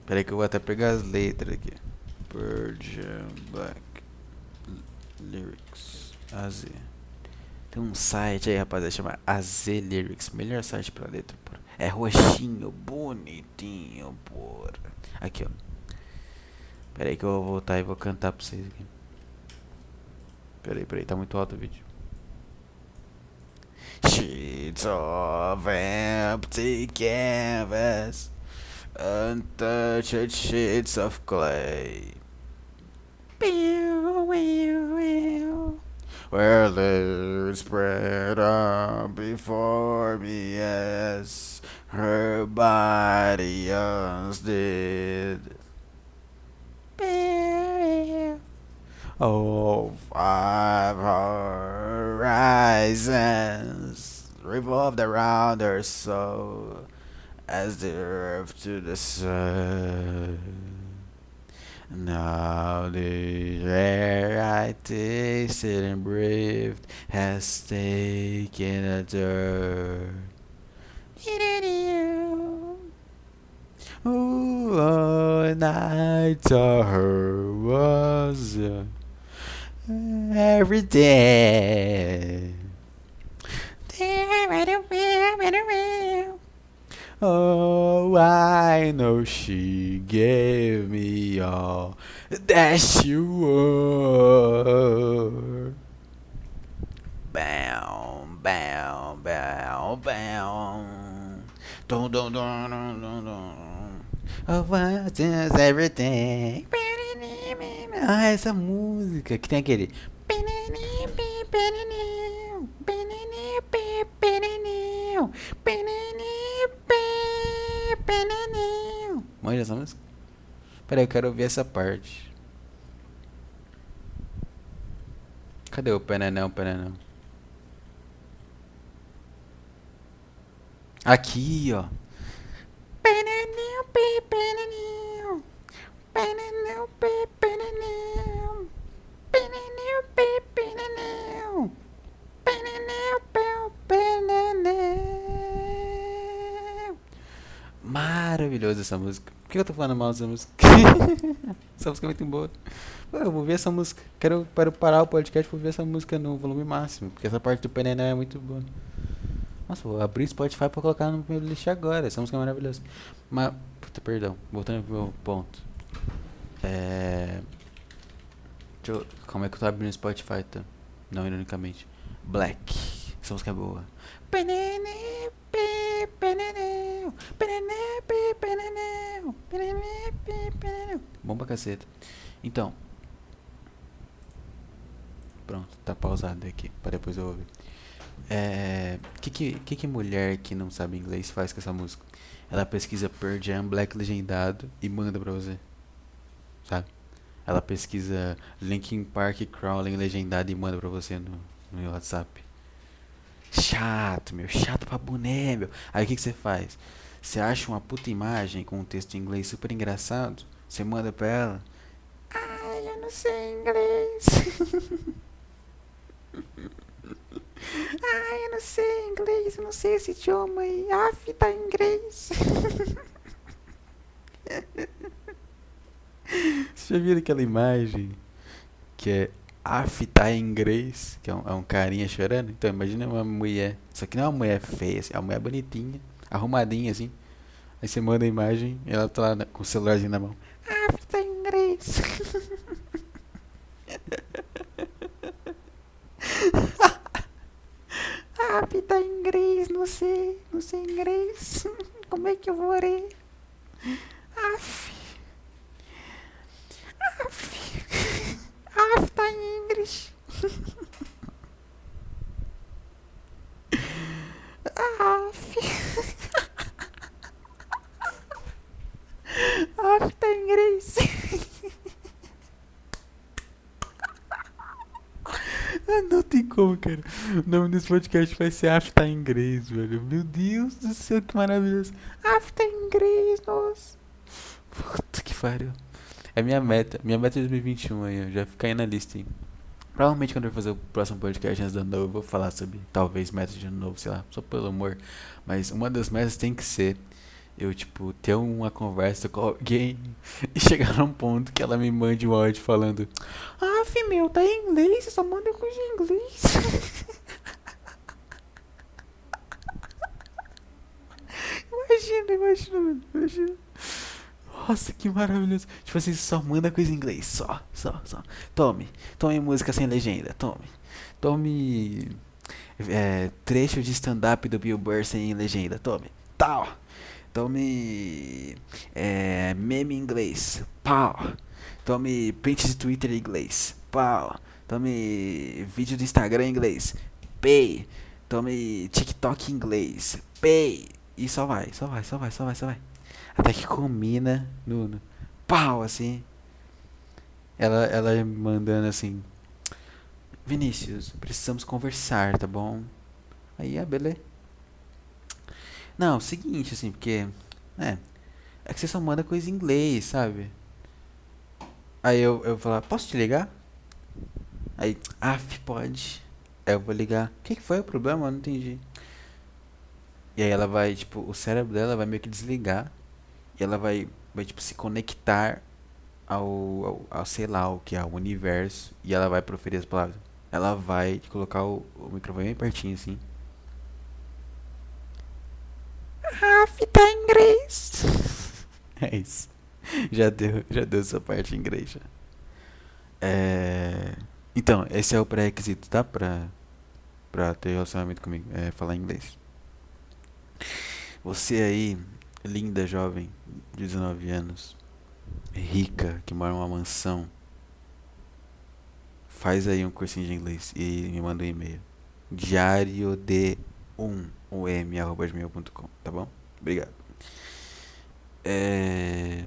A: Peraí que eu vou até pegar as letras aqui. Virgin Black Lyrics AZ. Tem um site aí, rapaziada, chama AZ Lyrics. Melhor site pra letra, porra. É roxinho, bonitinho, porra. Aqui, ó. Peraí que eu vou voltar e vou cantar pra vocês aqui. Peraí, peraí, tá muito alto o vídeo. Sheets of empty canvas, untouched sheets of clay. Where they spread up before me as her body once did. Oh, five horizons revolved around her soul as the earth to the sun. Now the air I tasted and breathed has taken a turn. Ooh, and I saw her was. Uh, every day. Oh, I know she gave me all that she were. Bow, bow, bow, bow. Dun, dun, dun, dun, dun, dun. Oh, what is everything? Ah, essa música que tem aquele. Manja essa música? Peraí, eu quero ouvir essa parte. Cadê o penenão, penenão? Aqui, ó. Maravilhosa essa música. Por que eu tô falando mal dessa música? essa música é muito boa. Eu vou ver essa música. Quero para parar o podcast vou ver essa música no volume máximo. Porque essa parte do Penenão é muito boa. Nossa, vou abrir Spotify pra colocar no meu list agora. Essa música é maravilhosa. Mas, puta, perdão. Voltando pro meu ponto. É. Eu, como é que eu tô abrindo o Spotify, tá? Não, ironicamente. Black. Essa música é boa. Bom pra caceta. Então. Pronto, tá pausado aqui. Pra depois eu ouvir. É. Que que, que que mulher que não sabe inglês faz com essa música? Ela pesquisa Pearl Jam Black legendado e manda pra você. Sabe? Ela pesquisa Linkin Park Crawling legendado e manda pra você no, no WhatsApp. Chato, meu. Chato pra boné, meu. Aí o que, que você faz? Você acha uma puta imagem com um texto em inglês super engraçado? Você manda pra ela. Ai, eu não sei inglês. Ai, eu não sei inglês, eu não sei esse idioma aí. Af, tá em inglês. Você já viu aquela imagem que é Af, tá em inglês? Que é um, é um carinha chorando? Então, imagina uma mulher. Só que não é uma mulher feia, assim, é uma mulher bonitinha, arrumadinha assim. Aí você manda a imagem e ela tá lá com o celularzinho na mão. Af, tá em inglês. Em inglês, não sei, não sei inglês. Como é que eu vou ler? Af. Af. Af, tá em inglês. Af. Af, tá em inglês. Ah, Não tem como, cara. O nome desse podcast vai ser Afta em inglês, velho. Meu Deus do céu, que maravilhoso. Afta em inglês, nossa. Puta que pariu. É minha meta. Minha meta é 2021 aí, ó. Já fica aí na lista, hein. Provavelmente quando eu fazer o próximo podcast antes do ano novo, eu vou falar sobre talvez metas de ano novo, sei lá, só pelo amor. Mas uma das metas tem que ser eu, tipo, ter uma conversa com alguém e chegar num ponto que ela me mande um áudio falando Ah, meu, tá em inglês, só manda coisa em inglês. imagina, imagina, imagina. Nossa, que maravilhoso. Tipo assim, só manda coisa em inglês, só, só, só. Tome, tome música sem legenda, tome. Tome é, trecho de stand-up do Bill Burr sem legenda, tome. Tal. Tome é, meme em inglês, pau. Tome print de Twitter em inglês, pau. Tome vídeo do Instagram em inglês, pay. Tome TikTok em inglês, pay. E só vai, só vai, só vai, só vai, só vai. Até que combina no, no pau, assim. Ela, ela mandando assim: Vinícius, precisamos conversar, tá bom? Aí, ah, beleza. Não, seguinte, assim, porque. É. É que você só manda coisa em inglês, sabe? Aí eu, eu vou falar, posso te ligar? Aí, af, pode. Aí eu vou ligar. O que, que foi o problema? Eu não entendi. E aí ela vai, tipo, o cérebro dela vai meio que desligar. E ela vai, vai tipo, se conectar ao, ao, ao sei lá, o que é o universo. E ela vai proferir as palavras. Ela vai colocar o, o microfone bem pertinho, assim. Af, tá em inglês. É isso. Já deu, já deu sua parte em inglês. Já. É... Então, esse é o pré-requisito, tá? Pra, pra ter relacionamento comigo. É falar inglês. Você aí, linda jovem, de 19 anos, rica, que mora numa mansão, faz aí um cursinho de inglês e me manda um e-mail. Diário de 1 um, tá bom? Obrigado. É...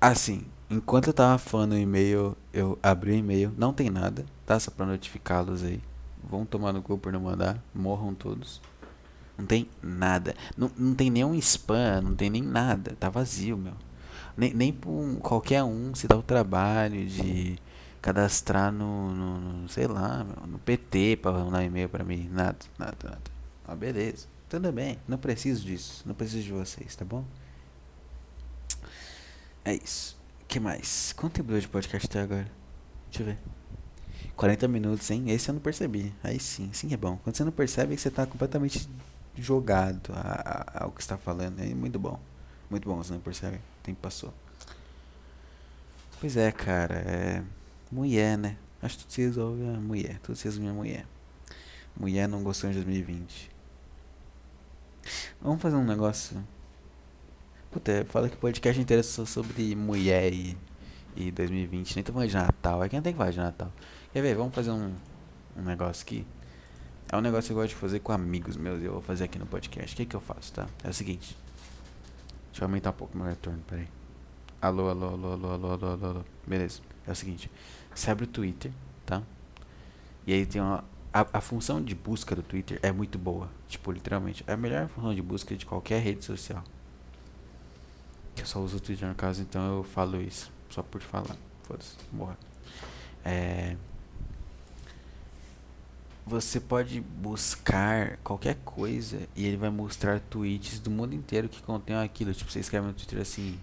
A: Assim, enquanto eu tava falando o e-mail, eu abri o e-mail, não tem nada, tá? Só pra notificá-los aí. Vão tomar no cu por não mandar, morram todos. Não tem nada. Não, não tem nenhum spam, não tem nem nada. Tá vazio, meu. Nem, nem um, qualquer um se dá o trabalho de cadastrar no, no, no sei lá, meu, no PT pra mandar e-mail pra mim. Nada, nada, nada. Ah, beleza. Tudo bem. Não preciso disso. Não preciso de vocês, tá bom? É isso. Que mais? Quanto tempo deu de podcast até agora? Deixa eu ver. 40 minutos, hein? Esse eu não percebi. Aí sim, sim é bom. Quando você não percebe você tá completamente jogado ao que está falando. É muito bom. Muito bom, você não percebe. O tempo passou. Pois é, cara. É. Mulher, né? Acho que tudo se resolve a mulher. Tudo se resume a mulher. Mulher não gostou em 2020. Vamos fazer um negócio. Puta, fala que o podcast inteiro é só sobre mulher e, e 2020. Nem tô falando de Natal. É quem tem que falar de Natal. Quer ver? Vamos fazer um, um negócio aqui. É um negócio que eu gosto de fazer com amigos meus. Eu vou fazer aqui no podcast. O que, que eu faço, tá? É o seguinte. Deixa eu aumentar um pouco meu retorno, peraí. Alô, alô, alô, alô, alô, alô, alô, alô. Beleza. É o seguinte. Você abre o Twitter, tá? E aí tem uma, A, a função de busca do Twitter é muito boa. Tipo, literalmente. É a melhor função de busca de qualquer rede social. Que eu só uso o Twitter no caso, então eu falo isso. Só por falar. Foda-se, morra. É você pode buscar qualquer coisa e ele vai mostrar tweets do mundo inteiro que contém aquilo. Tipo, você escreve no Twitter assim.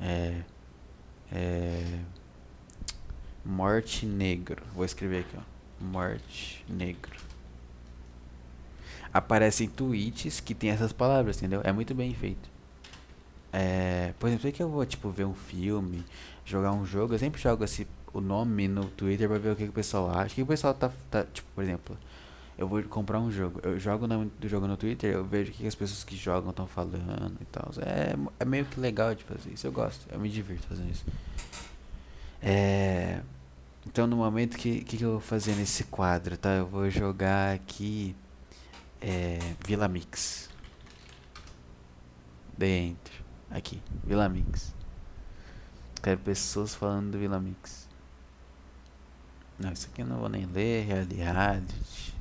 A: É. É. Morte negro. Vou escrever aqui, ó. Morte negro. Aparecem tweets que tem essas palavras, entendeu? É muito bem feito. É, por exemplo, que eu vou tipo ver um filme, jogar um jogo, eu sempre jogo assim o nome no Twitter pra ver o que, que o pessoal acha. O que o pessoal tá, tá, Tipo, por exemplo, eu vou comprar um jogo. Eu jogo o nome do jogo no Twitter, eu vejo o que, que as pessoas que jogam estão falando e tal. É, é meio que legal de fazer isso. Eu gosto, eu me divirto fazendo isso. É. Então no momento que, que, eu vou fazer nesse quadro, tá? Eu vou jogar aqui é, Vila Mix. Dentro. Aqui, Vila Mix. Quero pessoas falando do Vila Mix. Não, isso aqui eu não vou nem ler. Realidade.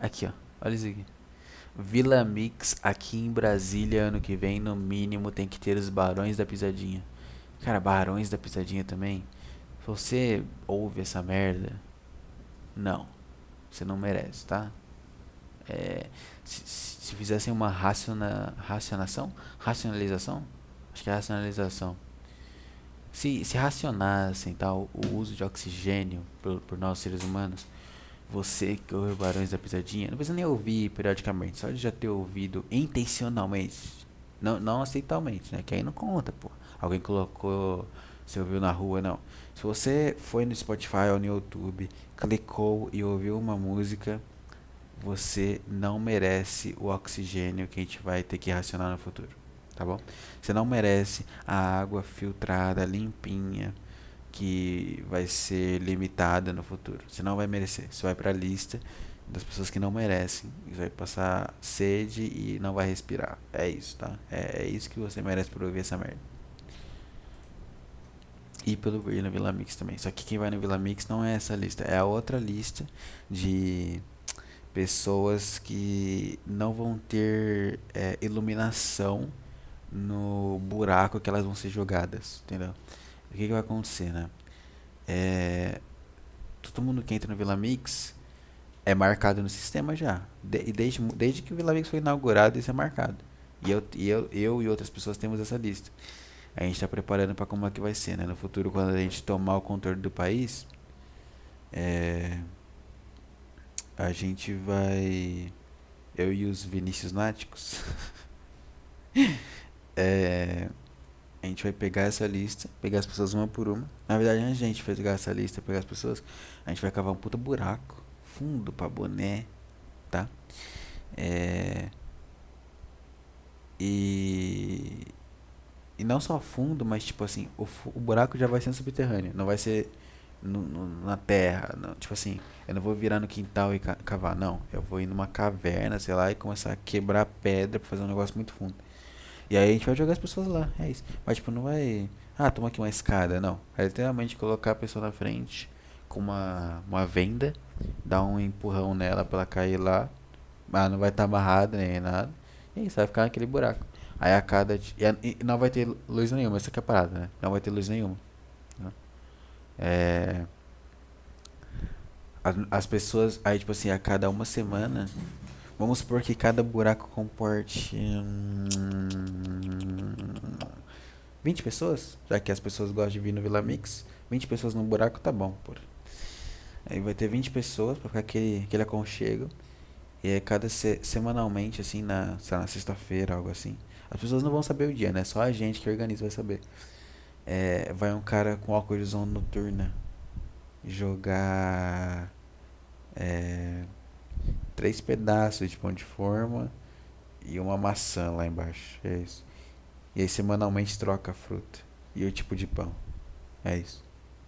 A: Aqui, ó. Olha isso aqui. Vila Mix aqui em Brasília ano que vem, no mínimo, tem que ter os Barões da Pisadinha. Cara, Barões da Pisadinha também. Você ouve essa merda, não. Você não merece, tá? É, se, se fizessem uma raciona, racionação, racionalização, acho que é racionalização se, se racionassem tal, o uso de oxigênio por, por nós seres humanos, você que ouve Barões da Pisadinha, não precisa nem ouvir periodicamente, só de já ter ouvido intencionalmente, não, não acidentalmente, né? Que aí não conta, pô. Alguém colocou, você ouviu na rua, não. Se você foi no Spotify ou no YouTube, clicou e ouviu uma música, você não merece o oxigênio que a gente vai ter que racionar no futuro tá bom? Você não merece a água filtrada, limpinha, que vai ser limitada no futuro. Você não vai merecer. Você vai para a lista das pessoas que não merecem. Você vai passar sede e não vai respirar. É isso, tá? É, é isso que você merece por ouvir essa merda. E pelo ir no Vila Mix também. Só que quem vai no Vila Mix não é essa lista, é a outra lista de pessoas que não vão ter é, iluminação no buraco que elas vão ser jogadas, entendeu? O que, que vai acontecer, né? É, todo mundo que entra no Vila Mix é marcado no sistema já. De, desde, desde que o Vila Mix foi inaugurado, isso é marcado. E eu, e eu, eu e outras pessoas temos essa lista. A gente está preparando para como é que vai ser, né? No futuro, quando a gente tomar o controle do país, é, a gente vai. Eu e os Vinícius Náticos. é, a gente vai pegar essa lista, pegar as pessoas uma por uma. Na verdade, a gente pegar essa lista, pegar as pessoas, a gente vai cavar um puta buraco, fundo pra boné, tá? É, e e não só fundo, mas tipo assim, o, o buraco já vai ser subterrâneo, não vai ser no, no, na terra, não, tipo assim, eu não vou virar no quintal e cavar, não, eu vou ir numa caverna, sei lá, e começar a quebrar pedra pra fazer um negócio muito fundo. E aí a gente vai jogar as pessoas lá, é isso. Mas tipo, não vai. Ah, toma aqui uma escada, não. É literalmente colocar a pessoa na frente com uma, uma venda, dar um empurrão nela pra ela cair lá. Mas não vai estar tá amarrada nem nada. E isso, vai ficar naquele buraco. Aí a cada. E não vai ter luz nenhuma, essa aqui é a parada, né? Não vai ter luz nenhuma. Né? É. As, as pessoas. Aí, tipo assim, a cada uma semana Vamos supor que cada buraco comporte hum, 20 pessoas, já que as pessoas gostam de vir no Vila Mix. 20 pessoas no buraco tá bom, por. Aí vai ter 20 pessoas para ficar aquele, aquele aconchego. E é cada se, semanalmente, assim, na, na sexta-feira, algo assim. As pessoas não vão saber o dia, né? Só a gente que organiza vai saber. É, vai um cara com óculos de zona noturna jogar. É, três pedaços de pão de forma e uma maçã lá embaixo. É isso. E aí semanalmente troca a fruta e o tipo de pão. É isso.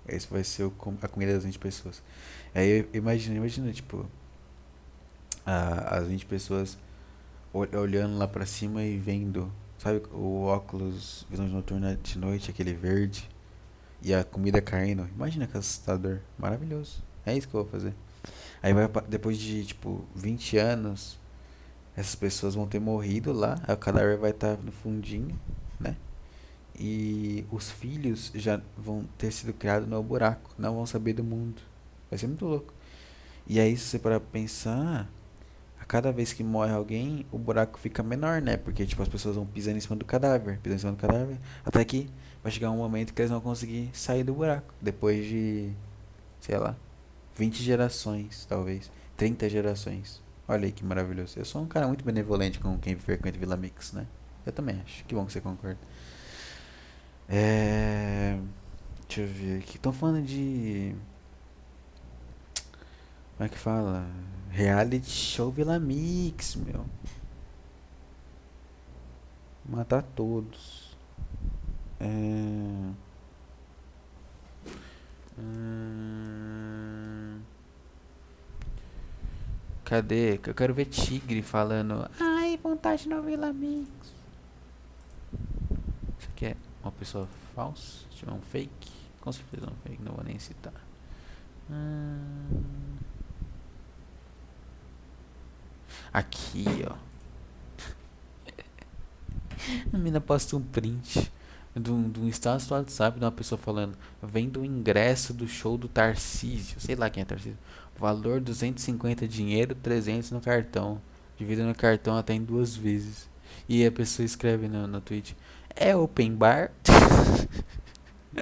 A: Esse vai ser o, a comida das 20 pessoas. Aí imagina, imagina, tipo, a, as 20 pessoas olhando lá pra cima e vendo, sabe, o óculos, visão noturna de noite, aquele verde, e a comida caindo. Imagina que assustador. Maravilhoso. É isso que eu vou fazer. Aí vai, depois de, tipo, 20 anos, essas pessoas vão ter morrido lá, o cadáver vai estar tá no fundinho, né? E os filhos já vão ter sido criados no buraco, não vão saber do mundo. Vai ser muito louco. E aí, se você parar pra pensar, cada vez que morre alguém, o buraco fica menor, né? Porque, tipo, as pessoas vão pisando em cima do cadáver, pisando em cima do cadáver, até que vai chegar um momento que eles vão conseguir sair do buraco. Depois de, sei lá, 20 gerações, talvez. 30 gerações. Olha aí que maravilhoso. Eu sou um cara muito benevolente com quem frequenta Vila Mix, né? Eu também acho. Que bom que você concorda. É... Deixa eu ver aqui. Estão falando de. Como é que fala? Reality show Vila Mix, meu. Matar todos. É. Hum... Cadê? Eu quero ver Tigre falando. Ai, vontade de não Vila Mix. Isso aqui é uma pessoa falsa? Se tiver um fake? Com certeza é um fake, não vou nem citar. Hum... Aqui, ó. A mina posta um print de um, de um status do WhatsApp de uma pessoa falando: vendo o ingresso do show do Tarcísio. Sei lá quem é Tarcísio. Valor 250 dinheiro, 300 no cartão. Divida no cartão até em duas vezes. E a pessoa escreve no, no tweet: É open bar?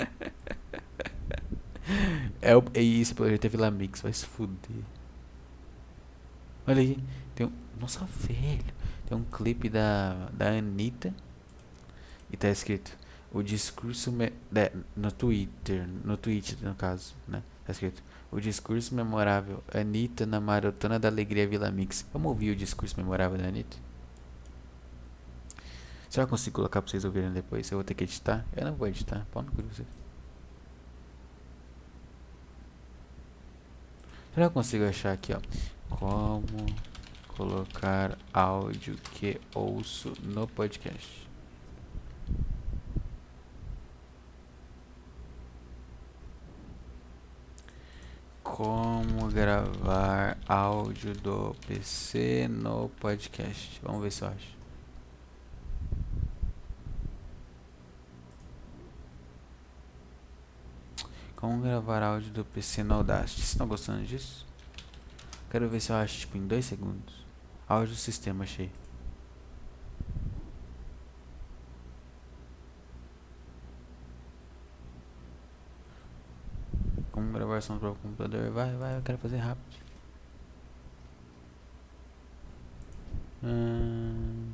A: é, é isso, pelo jeito é Vila Mix, vai se fuder. Olha aí, tem um. Nossa, velho. Tem um clipe da, da Anitta. E tá escrito o discurso me, de, no Twitter, no Twitter no caso, né? Tá escrito o discurso memorável Anitta na Maratona da Alegria Vila Mix. Vamos ouvir o discurso memorável da Anitta? Será que eu consigo colocar pra vocês ouvirem depois? Eu vou ter que editar? Eu não vou editar, pau no cu vocês. Será que eu consigo achar aqui, ó? Como colocar áudio que ouço no podcast? como gravar áudio do PC no podcast. Vamos ver se eu acho. Como gravar áudio do PC no Audacity. Vocês estão gostando disso? Quero ver se eu acho tipo em 2 segundos. Áudio sistema, achei. como gravação para o computador. Vai, vai, eu quero fazer rápido. Hum...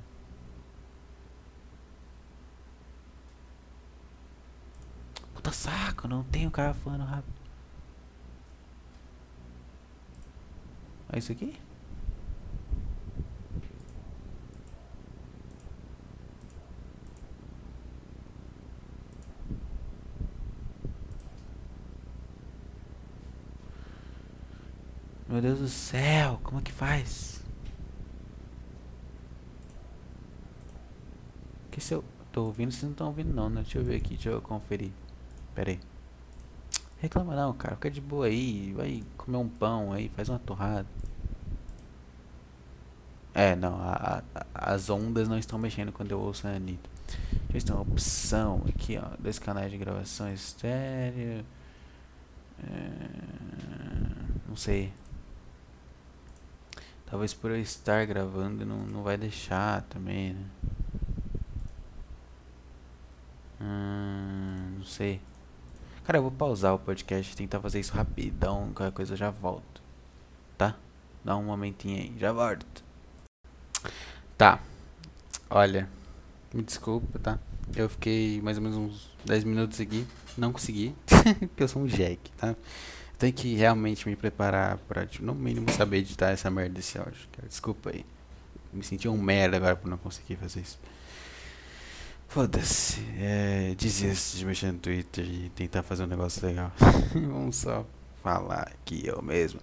A: Puta saco, não tenho cara falando rápido. É isso aqui? Deus do céu, como é que faz? Que se eu tô ouvindo, vocês não estão ouvindo não, né? Deixa eu ver aqui, deixa eu conferir. Pera aí. Reclama não, cara. Fica de boa aí. Vai comer um pão aí, faz uma torrada. É, não, a, a, as ondas não estão mexendo quando eu ouço a Anitta. Já tem uma opção aqui, ó. Dois canais de gravação estéreo. É, não sei. Talvez por eu estar gravando não, não vai deixar também, né? Hum, não sei. Cara, eu vou pausar o podcast e tentar fazer isso rapidão. Qualquer coisa eu já volto. Tá? Dá um momentinho aí. Já volto. Tá. Olha. Me desculpa, tá? Eu fiquei mais ou menos uns 10 minutos aqui. Não consegui. porque eu sou um jack, tá? Tenho que realmente me preparar pra, tipo, no mínimo, saber editar essa merda desse áudio. Desculpa aí. Me senti um merda agora por não conseguir fazer isso. Foda-se. É, desiste de mexer no Twitter e tentar fazer um negócio legal. Vamos só falar aqui eu mesmo.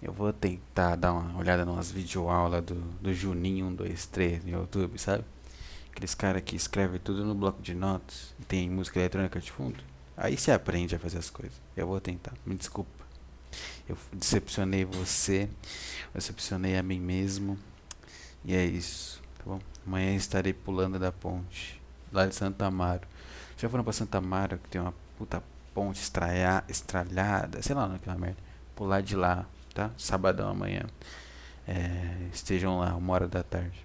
A: Eu vou tentar dar uma olhada nas videoaulas do, do Juninho 123 no YouTube, sabe? Aqueles caras que escrevem tudo no bloco de notas e tem música eletrônica de fundo. Aí você aprende a fazer as coisas. Eu vou tentar. Me desculpa. Eu decepcionei você, decepcionei a mim mesmo. E é isso, tá bom? Amanhã estarei pulando da ponte, lá de Santa Amaro. Já foram pra Santa Amaro, que tem uma puta ponte estralha, estralhada, sei lá naquela merda. Pular de lá, tá? Sabadão amanhã. É, estejam lá, uma hora da tarde.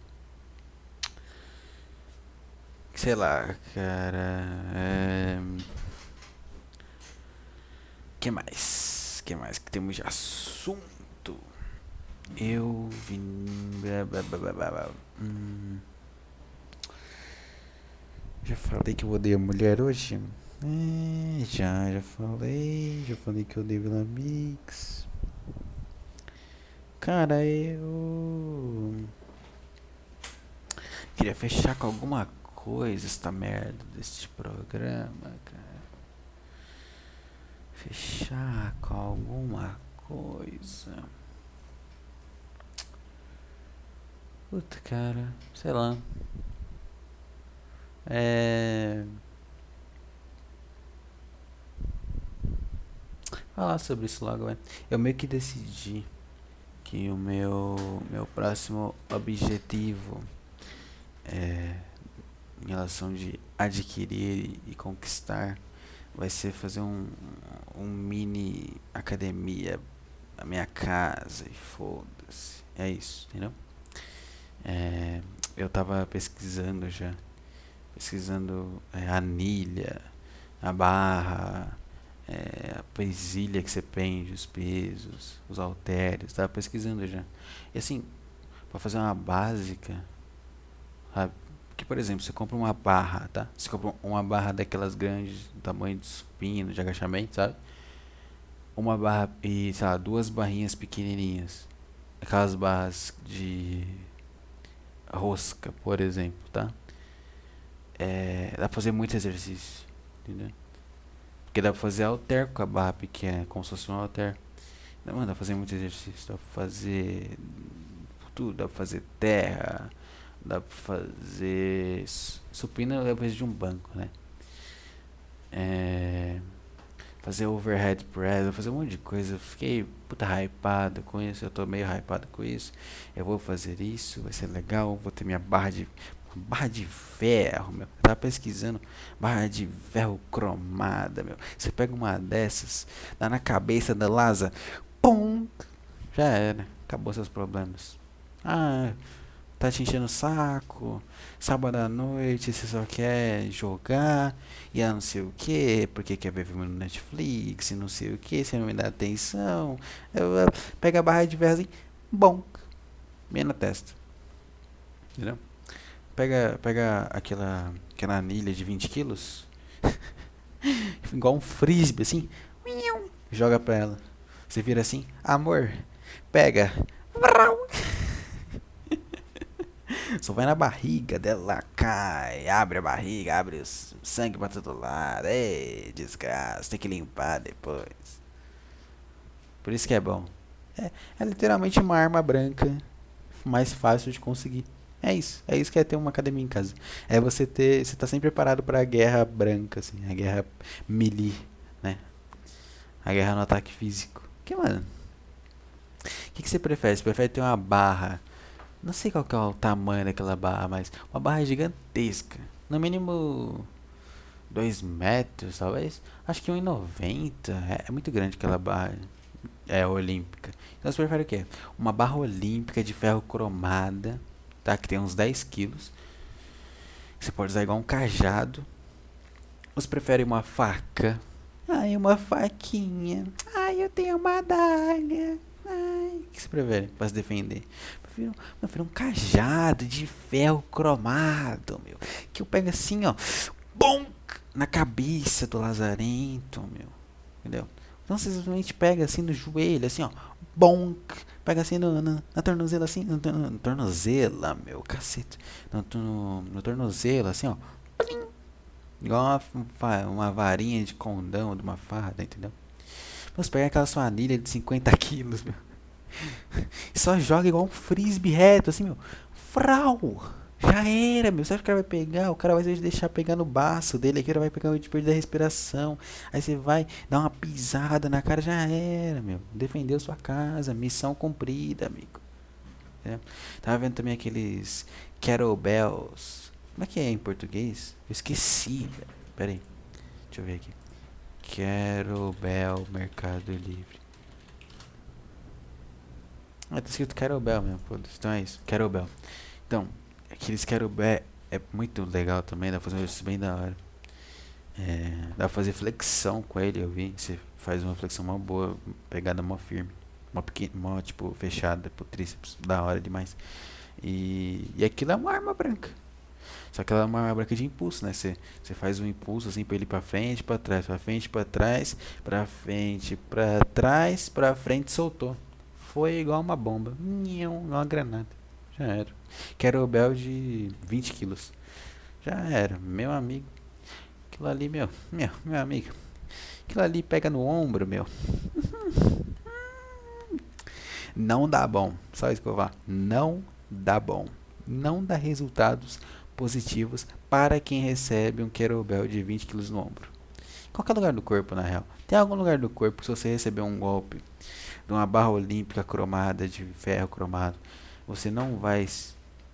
A: Sei lá, cara. É... que mais? que mais que temos de assunto? Eu vim. Hum. Já falei que eu odeio mulher hoje? É, já, já falei. Já falei que eu odeio Vila Mix. Cara, eu. Queria fechar com alguma coisa esta merda deste programa, cara. Fechar com alguma coisa. Puta, cara, sei lá. É. Falar sobre isso logo, velho. Eu meio que decidi que o meu, meu próximo objetivo é em relação de adquirir e conquistar vai ser fazer um, um mini academia na minha casa e foda-se. É isso, entendeu? É, eu tava pesquisando já. Pesquisando é, anilha, a barra, é, a presilha que você pende, os pesos, os halteres. Tava pesquisando já. E assim, para fazer uma básica, sabe? Que, por exemplo, você compra uma barra, tá? Você compra uma barra daquelas grandes, do tamanho de supino, de agachamento, sabe? Uma barra e, sei lá, duas barrinhas pequenininhas. Aquelas barras de rosca, por exemplo, tá? É, dá pra fazer muito exercício, entendeu? Porque dá pra fazer alter com a barra pequena, como se fosse um alter. Não, dá pra fazer muito exercício, dá pra fazer tudo, dá pra fazer terra, Dá pra fazer supino depois de um banco, né? É, fazer overhead press, fazer um monte de coisa. Eu fiquei puta hypado com isso, eu tô meio hypado com isso. Eu vou fazer isso, vai ser legal. Vou ter minha barra de barra de ferro, meu. Eu tava pesquisando barra de ferro cromada, meu. Você pega uma dessas, dá na cabeça da Laza, pum, já era, acabou seus problemas. Ah, tá te enchendo o saco, sábado à noite você só quer jogar e a não sei o que, porque quer ver filme no Netflix e não sei o que, você não me dá atenção. Eu, eu, pega a barra de verso e bom, bem na testa. Entendeu? Pega, pega aquela, aquela anilha de 20 quilos, igual um frisbee assim, joga pra ela. Você vira assim, amor, pega. Só vai na barriga dela, cai, abre a barriga, abre o sangue pra todo lado. Ei, desgraça, tem que limpar depois. Por isso que é bom. É, é literalmente uma arma branca mais fácil de conseguir. É isso, é isso que é ter uma academia em casa. É você ter, você tá sempre preparado para a guerra branca, assim, a guerra melee, né? A guerra no ataque físico. Que mano? O que, que você prefere? Você prefere ter uma barra não sei qual que é o tamanho daquela barra, mas uma barra gigantesca. No mínimo 2 metros, talvez. Acho que 1,90. É, é muito grande aquela barra é olímpica. Então você prefere o quê? Uma barra olímpica de ferro cromada, tá? Que tem uns 10 quilos. Você pode usar igual um cajado. Você prefere uma faca? Ai, uma faquinha. Ai, eu tenho uma adaga. Ai, o que você prefere para se defender? Prefiro, prefiro um cajado de ferro cromado, meu. Que eu pego assim, ó. Bom! Na cabeça do Lazarento, meu. Entendeu? Então você simplesmente pega assim no joelho, assim, ó. Bom! Pega assim no, na, na tornozela, assim. No, no, no tornozela, meu. Cacete. No, no, no tornozelo, assim, ó. Igual uma, uma varinha de condão de uma farda, entendeu? Você pega aquela sua anilha de 50 quilos, meu. Só joga igual um frisbee reto, assim, meu. Frau! Já era, meu. Você acha que o cara vai pegar? O cara vai deixar pegar no baço dele aqui, ele vai pegar o de perder a respiração. Aí você vai dar uma pisada na cara, já era, meu. Defendeu sua casa, missão cumprida, amigo. É. Tava vendo também aqueles kettlebells. Como é que é em português? Eu esqueci. Pera aí. Deixa eu ver aqui. Kettlebell Mercado Livre. Ah, tá escrito Kettlebell mesmo, foda-se. Então é isso, Kettlebell. Então, aqueles kettlebell é muito legal também, dá pra fazer isso bem da hora. É, dá pra fazer flexão com ele, eu vi. Você faz uma flexão mó boa, pegada mó firme. Mó pequena, mó tipo fechada pro tríceps, da hora demais. E, e aquilo é uma arma branca. Só que ela é uma arma branca de impulso, né? Você, você faz um impulso assim pra ele pra frente, pra trás, pra frente, pra trás, pra frente, pra trás, pra frente, soltou. Foi igual uma bomba. Igual uma granada. Já era. Kettlebell de 20 quilos. Já era, meu amigo. Aquilo ali, meu, meu, meu amigo. Aquilo ali pega no ombro, meu. Não dá bom. Só falar. Não dá bom. Não dá resultados positivos para quem recebe um kettlebell de 20 kg no ombro. Qualquer lugar do corpo, na real. Tem algum lugar do corpo que se você receber um golpe de uma barra olímpica cromada, de ferro cromado, você não vai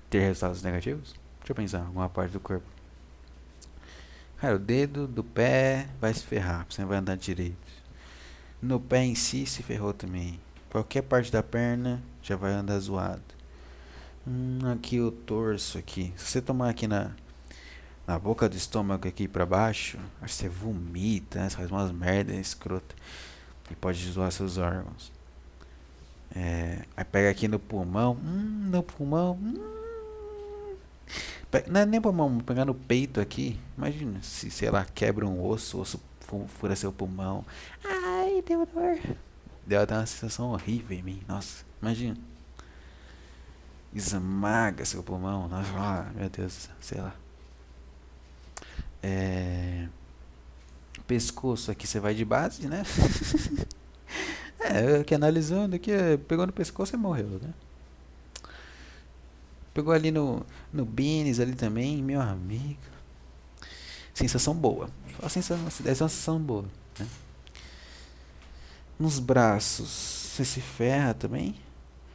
A: ter resultados negativos? Deixa eu pensar, alguma parte do corpo. Cara, o dedo do pé vai se ferrar, você não vai andar direito. No pé em si se ferrou também. Qualquer parte da perna já vai andar zoado. Hum, aqui o torso aqui. Se você tomar aqui na, na boca do estômago aqui pra baixo, você vomita, né? Você faz umas merdas escrota. E pode zoar seus órgãos. É, aí pega aqui no pulmão. Hum, no pulmão. Hum. Não é nem pulmão, pegar no peito aqui. Imagina se, sei lá, quebra um osso, o osso fura seu pulmão. Ai, deu dor. Deu até uma sensação horrível em mim. Nossa, imagina. Esmaga seu pulmão. Nossa, ah, meu Deus, sei lá. É... Pescoço aqui você vai de base, né? É, que analisando aqui, é, pegou no pescoço e morreu, né? Pegou ali no, no Beans ali também, meu amigo. Sensação boa. Só sensação, é uma sensação boa, né? Nos braços, você se ferra também.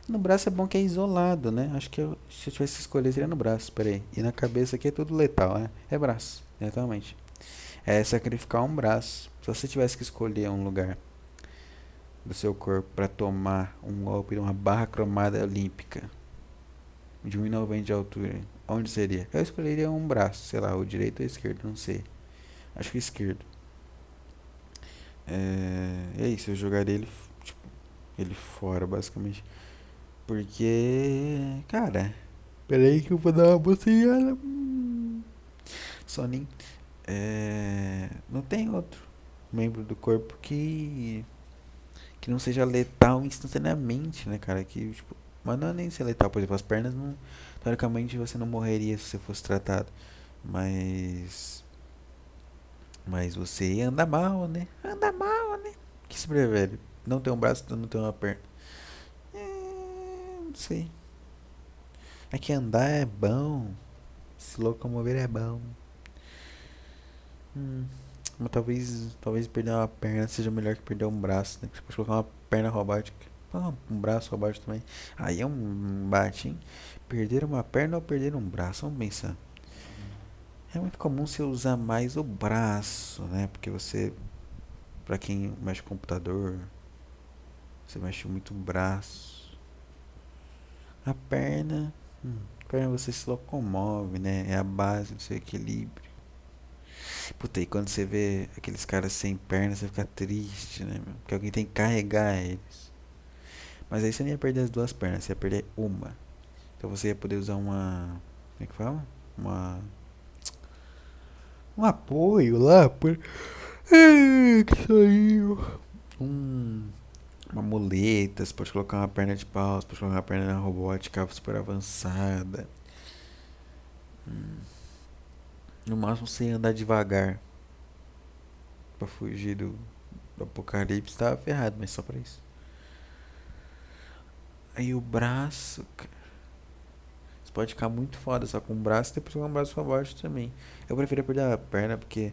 A: No braço é bom que é isolado, né? Acho que eu, se eu tivesse que escolher seria no braço, peraí. E na cabeça aqui é tudo letal, né? É braço, exatamente. É sacrificar um braço. Se você tivesse que escolher um lugar do seu corpo para tomar um golpe de uma barra cromada olímpica de 1,90 de altura, onde seria? Eu escolheria um braço, sei lá, o direito ou o esquerdo, não sei. Acho que esquerdo. É, é isso, eu jogaria ele, tipo, ele fora, basicamente. Porque, cara, peraí que eu vou dar uma bocejada. Soninho. É, não tem outro membro do corpo que que não seja letal instantaneamente, né, cara? Que, tipo, mas não é nem ser letal, por exemplo, as pernas não. Teoricamente você não morreria se você fosse tratado. Mas. Mas você anda mal, né? Anda mal, né? que se prefere? Não ter um braço, não ter uma perna. É, não sei. É que andar é bom. Se locomover é bom. Hum. Mas talvez, talvez perder uma perna seja melhor que perder um braço, né? Você pode colocar uma perna robótica. Ah, um braço robótico também. Aí é um bate, hein? Perder uma perna ou perder um braço? Vamos pensar. É muito comum você usar mais o braço, né? Porque você, pra quem mexe com computador, você mexe muito o braço. A perna, hum, a perna você se locomove, né? É a base do seu equilíbrio. Puta, e quando você vê aqueles caras sem pernas, você fica triste, né? Porque alguém tem que carregar eles. Mas aí você não ia perder as duas pernas, você ia perder uma. Então você ia poder usar uma. Como é que fala? Uma. Um apoio lá. Por... que saiu. Um. Uma muleta, você pode colocar uma perna de pau, você pode colocar uma perna robótica super avançada. Hum. No máximo você andar devagar. Pra fugir do, do apocalipse. Tava ferrado, mas só pra isso. Aí o braço, cara.
B: Você pode ficar muito foda só com um braço e depois com um braço pra baixo também. Eu prefiro perder a perna porque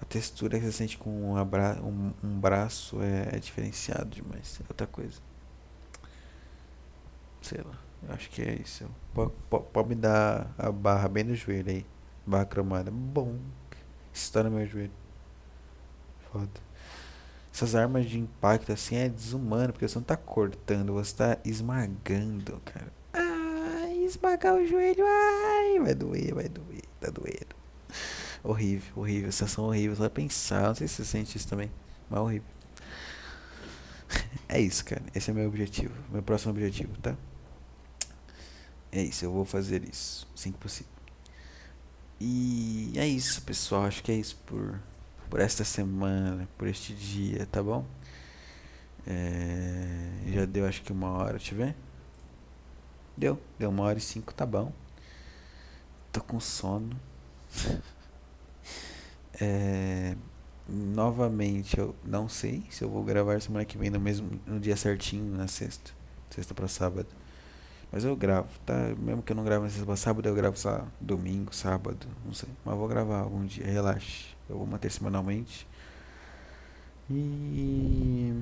B: a textura que você sente com um, abra um, um braço é, é diferenciado demais. É outra coisa. Sei lá. Acho que é isso. Pode, pode, me dar a barra bem no joelho aí. Barra cromada. Bom. Estoura meu joelho. Foda. Essas armas de impacto assim é desumano, porque você não tá cortando, você tá esmagando, cara. Ai, esmagar o joelho, ai, vai doer, vai doer, tá doendo. Horrível, horrível, sensação horrível, só pensar, não sei se você sente isso também, mas horrível. É isso, cara, esse é meu objetivo, meu próximo objetivo, tá? É isso, eu vou fazer isso, assim que possível. E é isso, pessoal. Acho que é isso por, por esta semana, por este dia, tá bom? É, já deu acho que uma hora, deixa eu ver. Deu, deu uma hora e cinco, tá bom. Tô com sono. é, novamente, eu não sei se eu vou gravar semana que vem no mesmo no dia certinho, na sexta. Sexta pra sábado. Mas eu gravo, tá? Mesmo que eu não grave na sexta sábado, eu gravo só domingo, sábado, não sei. Mas vou gravar algum dia, relaxe. Eu vou manter semanalmente. E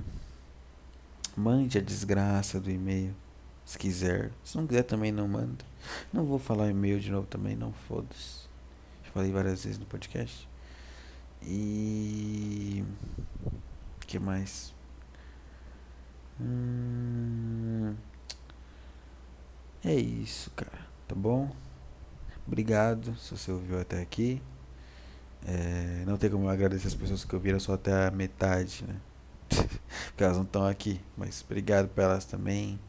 B: mande a desgraça do e-mail, se quiser. Se não quiser também não manda. Não vou falar e-mail de novo também, não foda-se. Falei várias vezes no podcast. E que mais? Hum... É isso, cara. Tá bom? Obrigado se você ouviu até aqui. É, não tem como eu agradecer as pessoas que ouviram só até a metade, né? Porque elas não estão aqui. Mas obrigado pra elas também.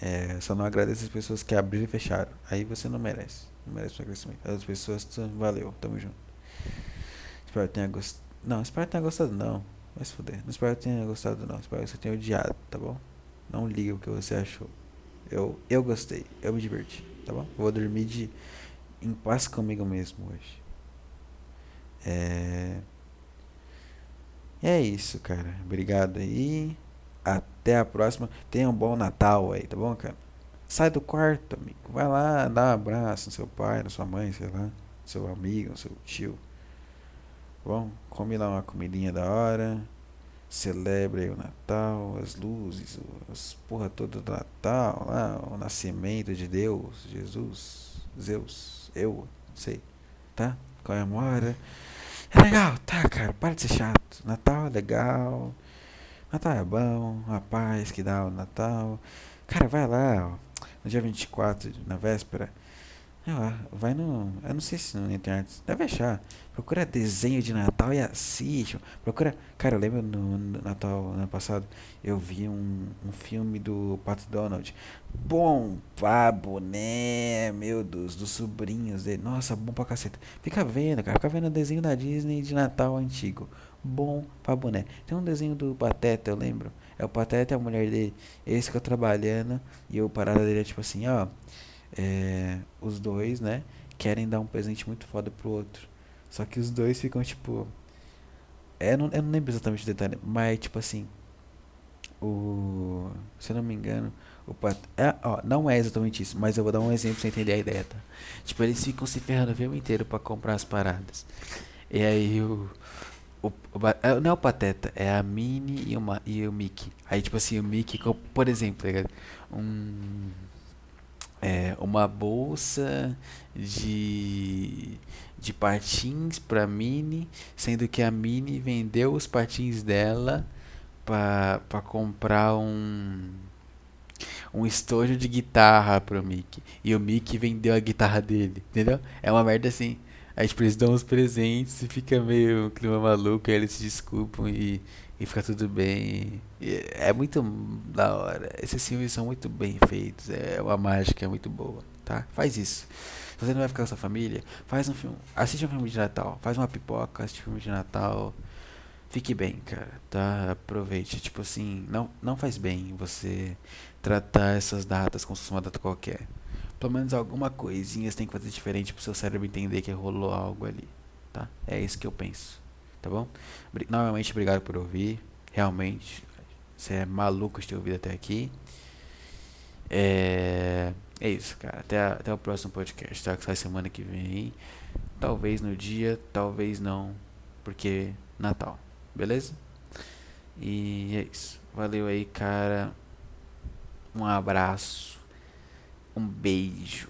B: É, só não agradeço as pessoas que abriram e fecharam. Aí você não merece. Não merece o agradecimento. As pessoas, valeu, tamo junto. Espero que tenha gostado. Não, espero que tenha gostado não. Vai se fuder. Não espero que tenha gostado não. Espero que você tenha odiado, tá bom? Não liga o que você achou. Eu, eu gostei, eu me diverti, tá bom? Vou dormir de, em paz comigo mesmo hoje. É. É isso, cara. Obrigado aí. Até a próxima. Tenha um bom Natal aí, tá bom, cara? Sai do quarto, amigo. Vai lá, dá um abraço no seu pai, na sua mãe, sei lá. Seu amigo, seu tio. Tá bom, come lá uma comidinha da hora celebre o Natal, as luzes, as porra toda do Natal, lá, o nascimento de Deus, Jesus, Zeus, eu, não sei, tá? Comemora. É legal, tá, cara, para de ser chato. Natal é legal, Natal é bom, a paz que dá o Natal. Cara, vai lá, ó, no dia 24, na véspera, lá, vai no. Eu não sei se na internet. Deve achar. Procura desenho de Natal e assiste. Procura. Cara, eu lembro no, no Natal ano passado. Eu vi um, um filme do Pato Donald. Bom pra boné. Meu Deus, dos sobrinhos dele. Nossa, bom pra caceta. Fica vendo, cara. Fica vendo o desenho da Disney de Natal antigo. Bom pra boné. Tem um desenho do Pateta, eu lembro. É o Pateta e a mulher dele. Eles ficam trabalhando. E o parada dele é tipo assim, ó é, os dois, né, querem dar um presente muito foda pro outro. Só que os dois ficam tipo. É, não, eu não lembro exatamente o detalhe, mas tipo assim. O. Se eu não me engano, o pat... é, ó, não é exatamente isso, mas eu vou dar um exemplo pra você entender a ideia, tá? Tipo, eles ficam se ferrando o filme inteiro para comprar as paradas. E aí o. O, o, é, não é o Pateta, é a Minnie e, e o Mickey. Aí, tipo assim, o Mickey, por exemplo, tá um é, uma bolsa de, de patins para Mini, sendo que a Mini vendeu os patins dela para comprar um um estojo de guitarra pro Mickey. E o Mickey vendeu a guitarra dele, entendeu? É uma merda assim. Aí tipo, eles dão os presentes e fica meio um clima maluco, aí eles se desculpam e e fica tudo bem. É muito da hora. Esses filmes são muito bem feitos. É uma mágica muito boa, tá? Faz isso. Se você não vai ficar com sua família, faz um filme. Assiste um filme de Natal. Faz uma pipoca, assiste um filme de Natal. Fique bem, cara, tá? Aproveite. Tipo assim, não, não faz bem você tratar essas datas como se fosse uma data qualquer. Pelo menos alguma coisinha você tem que fazer diferente pro seu cérebro entender que rolou algo ali, tá? É isso que eu penso tá bom? Novamente, obrigado por ouvir. Realmente, você é maluco de ter ouvido até aqui. É...
A: é isso, cara. Até, a- até o próximo podcast, tá? Que sai semana que vem. Talvez no dia, talvez não. Porque Natal. Beleza? E é isso. Valeu aí, cara. Um abraço. Um beijo.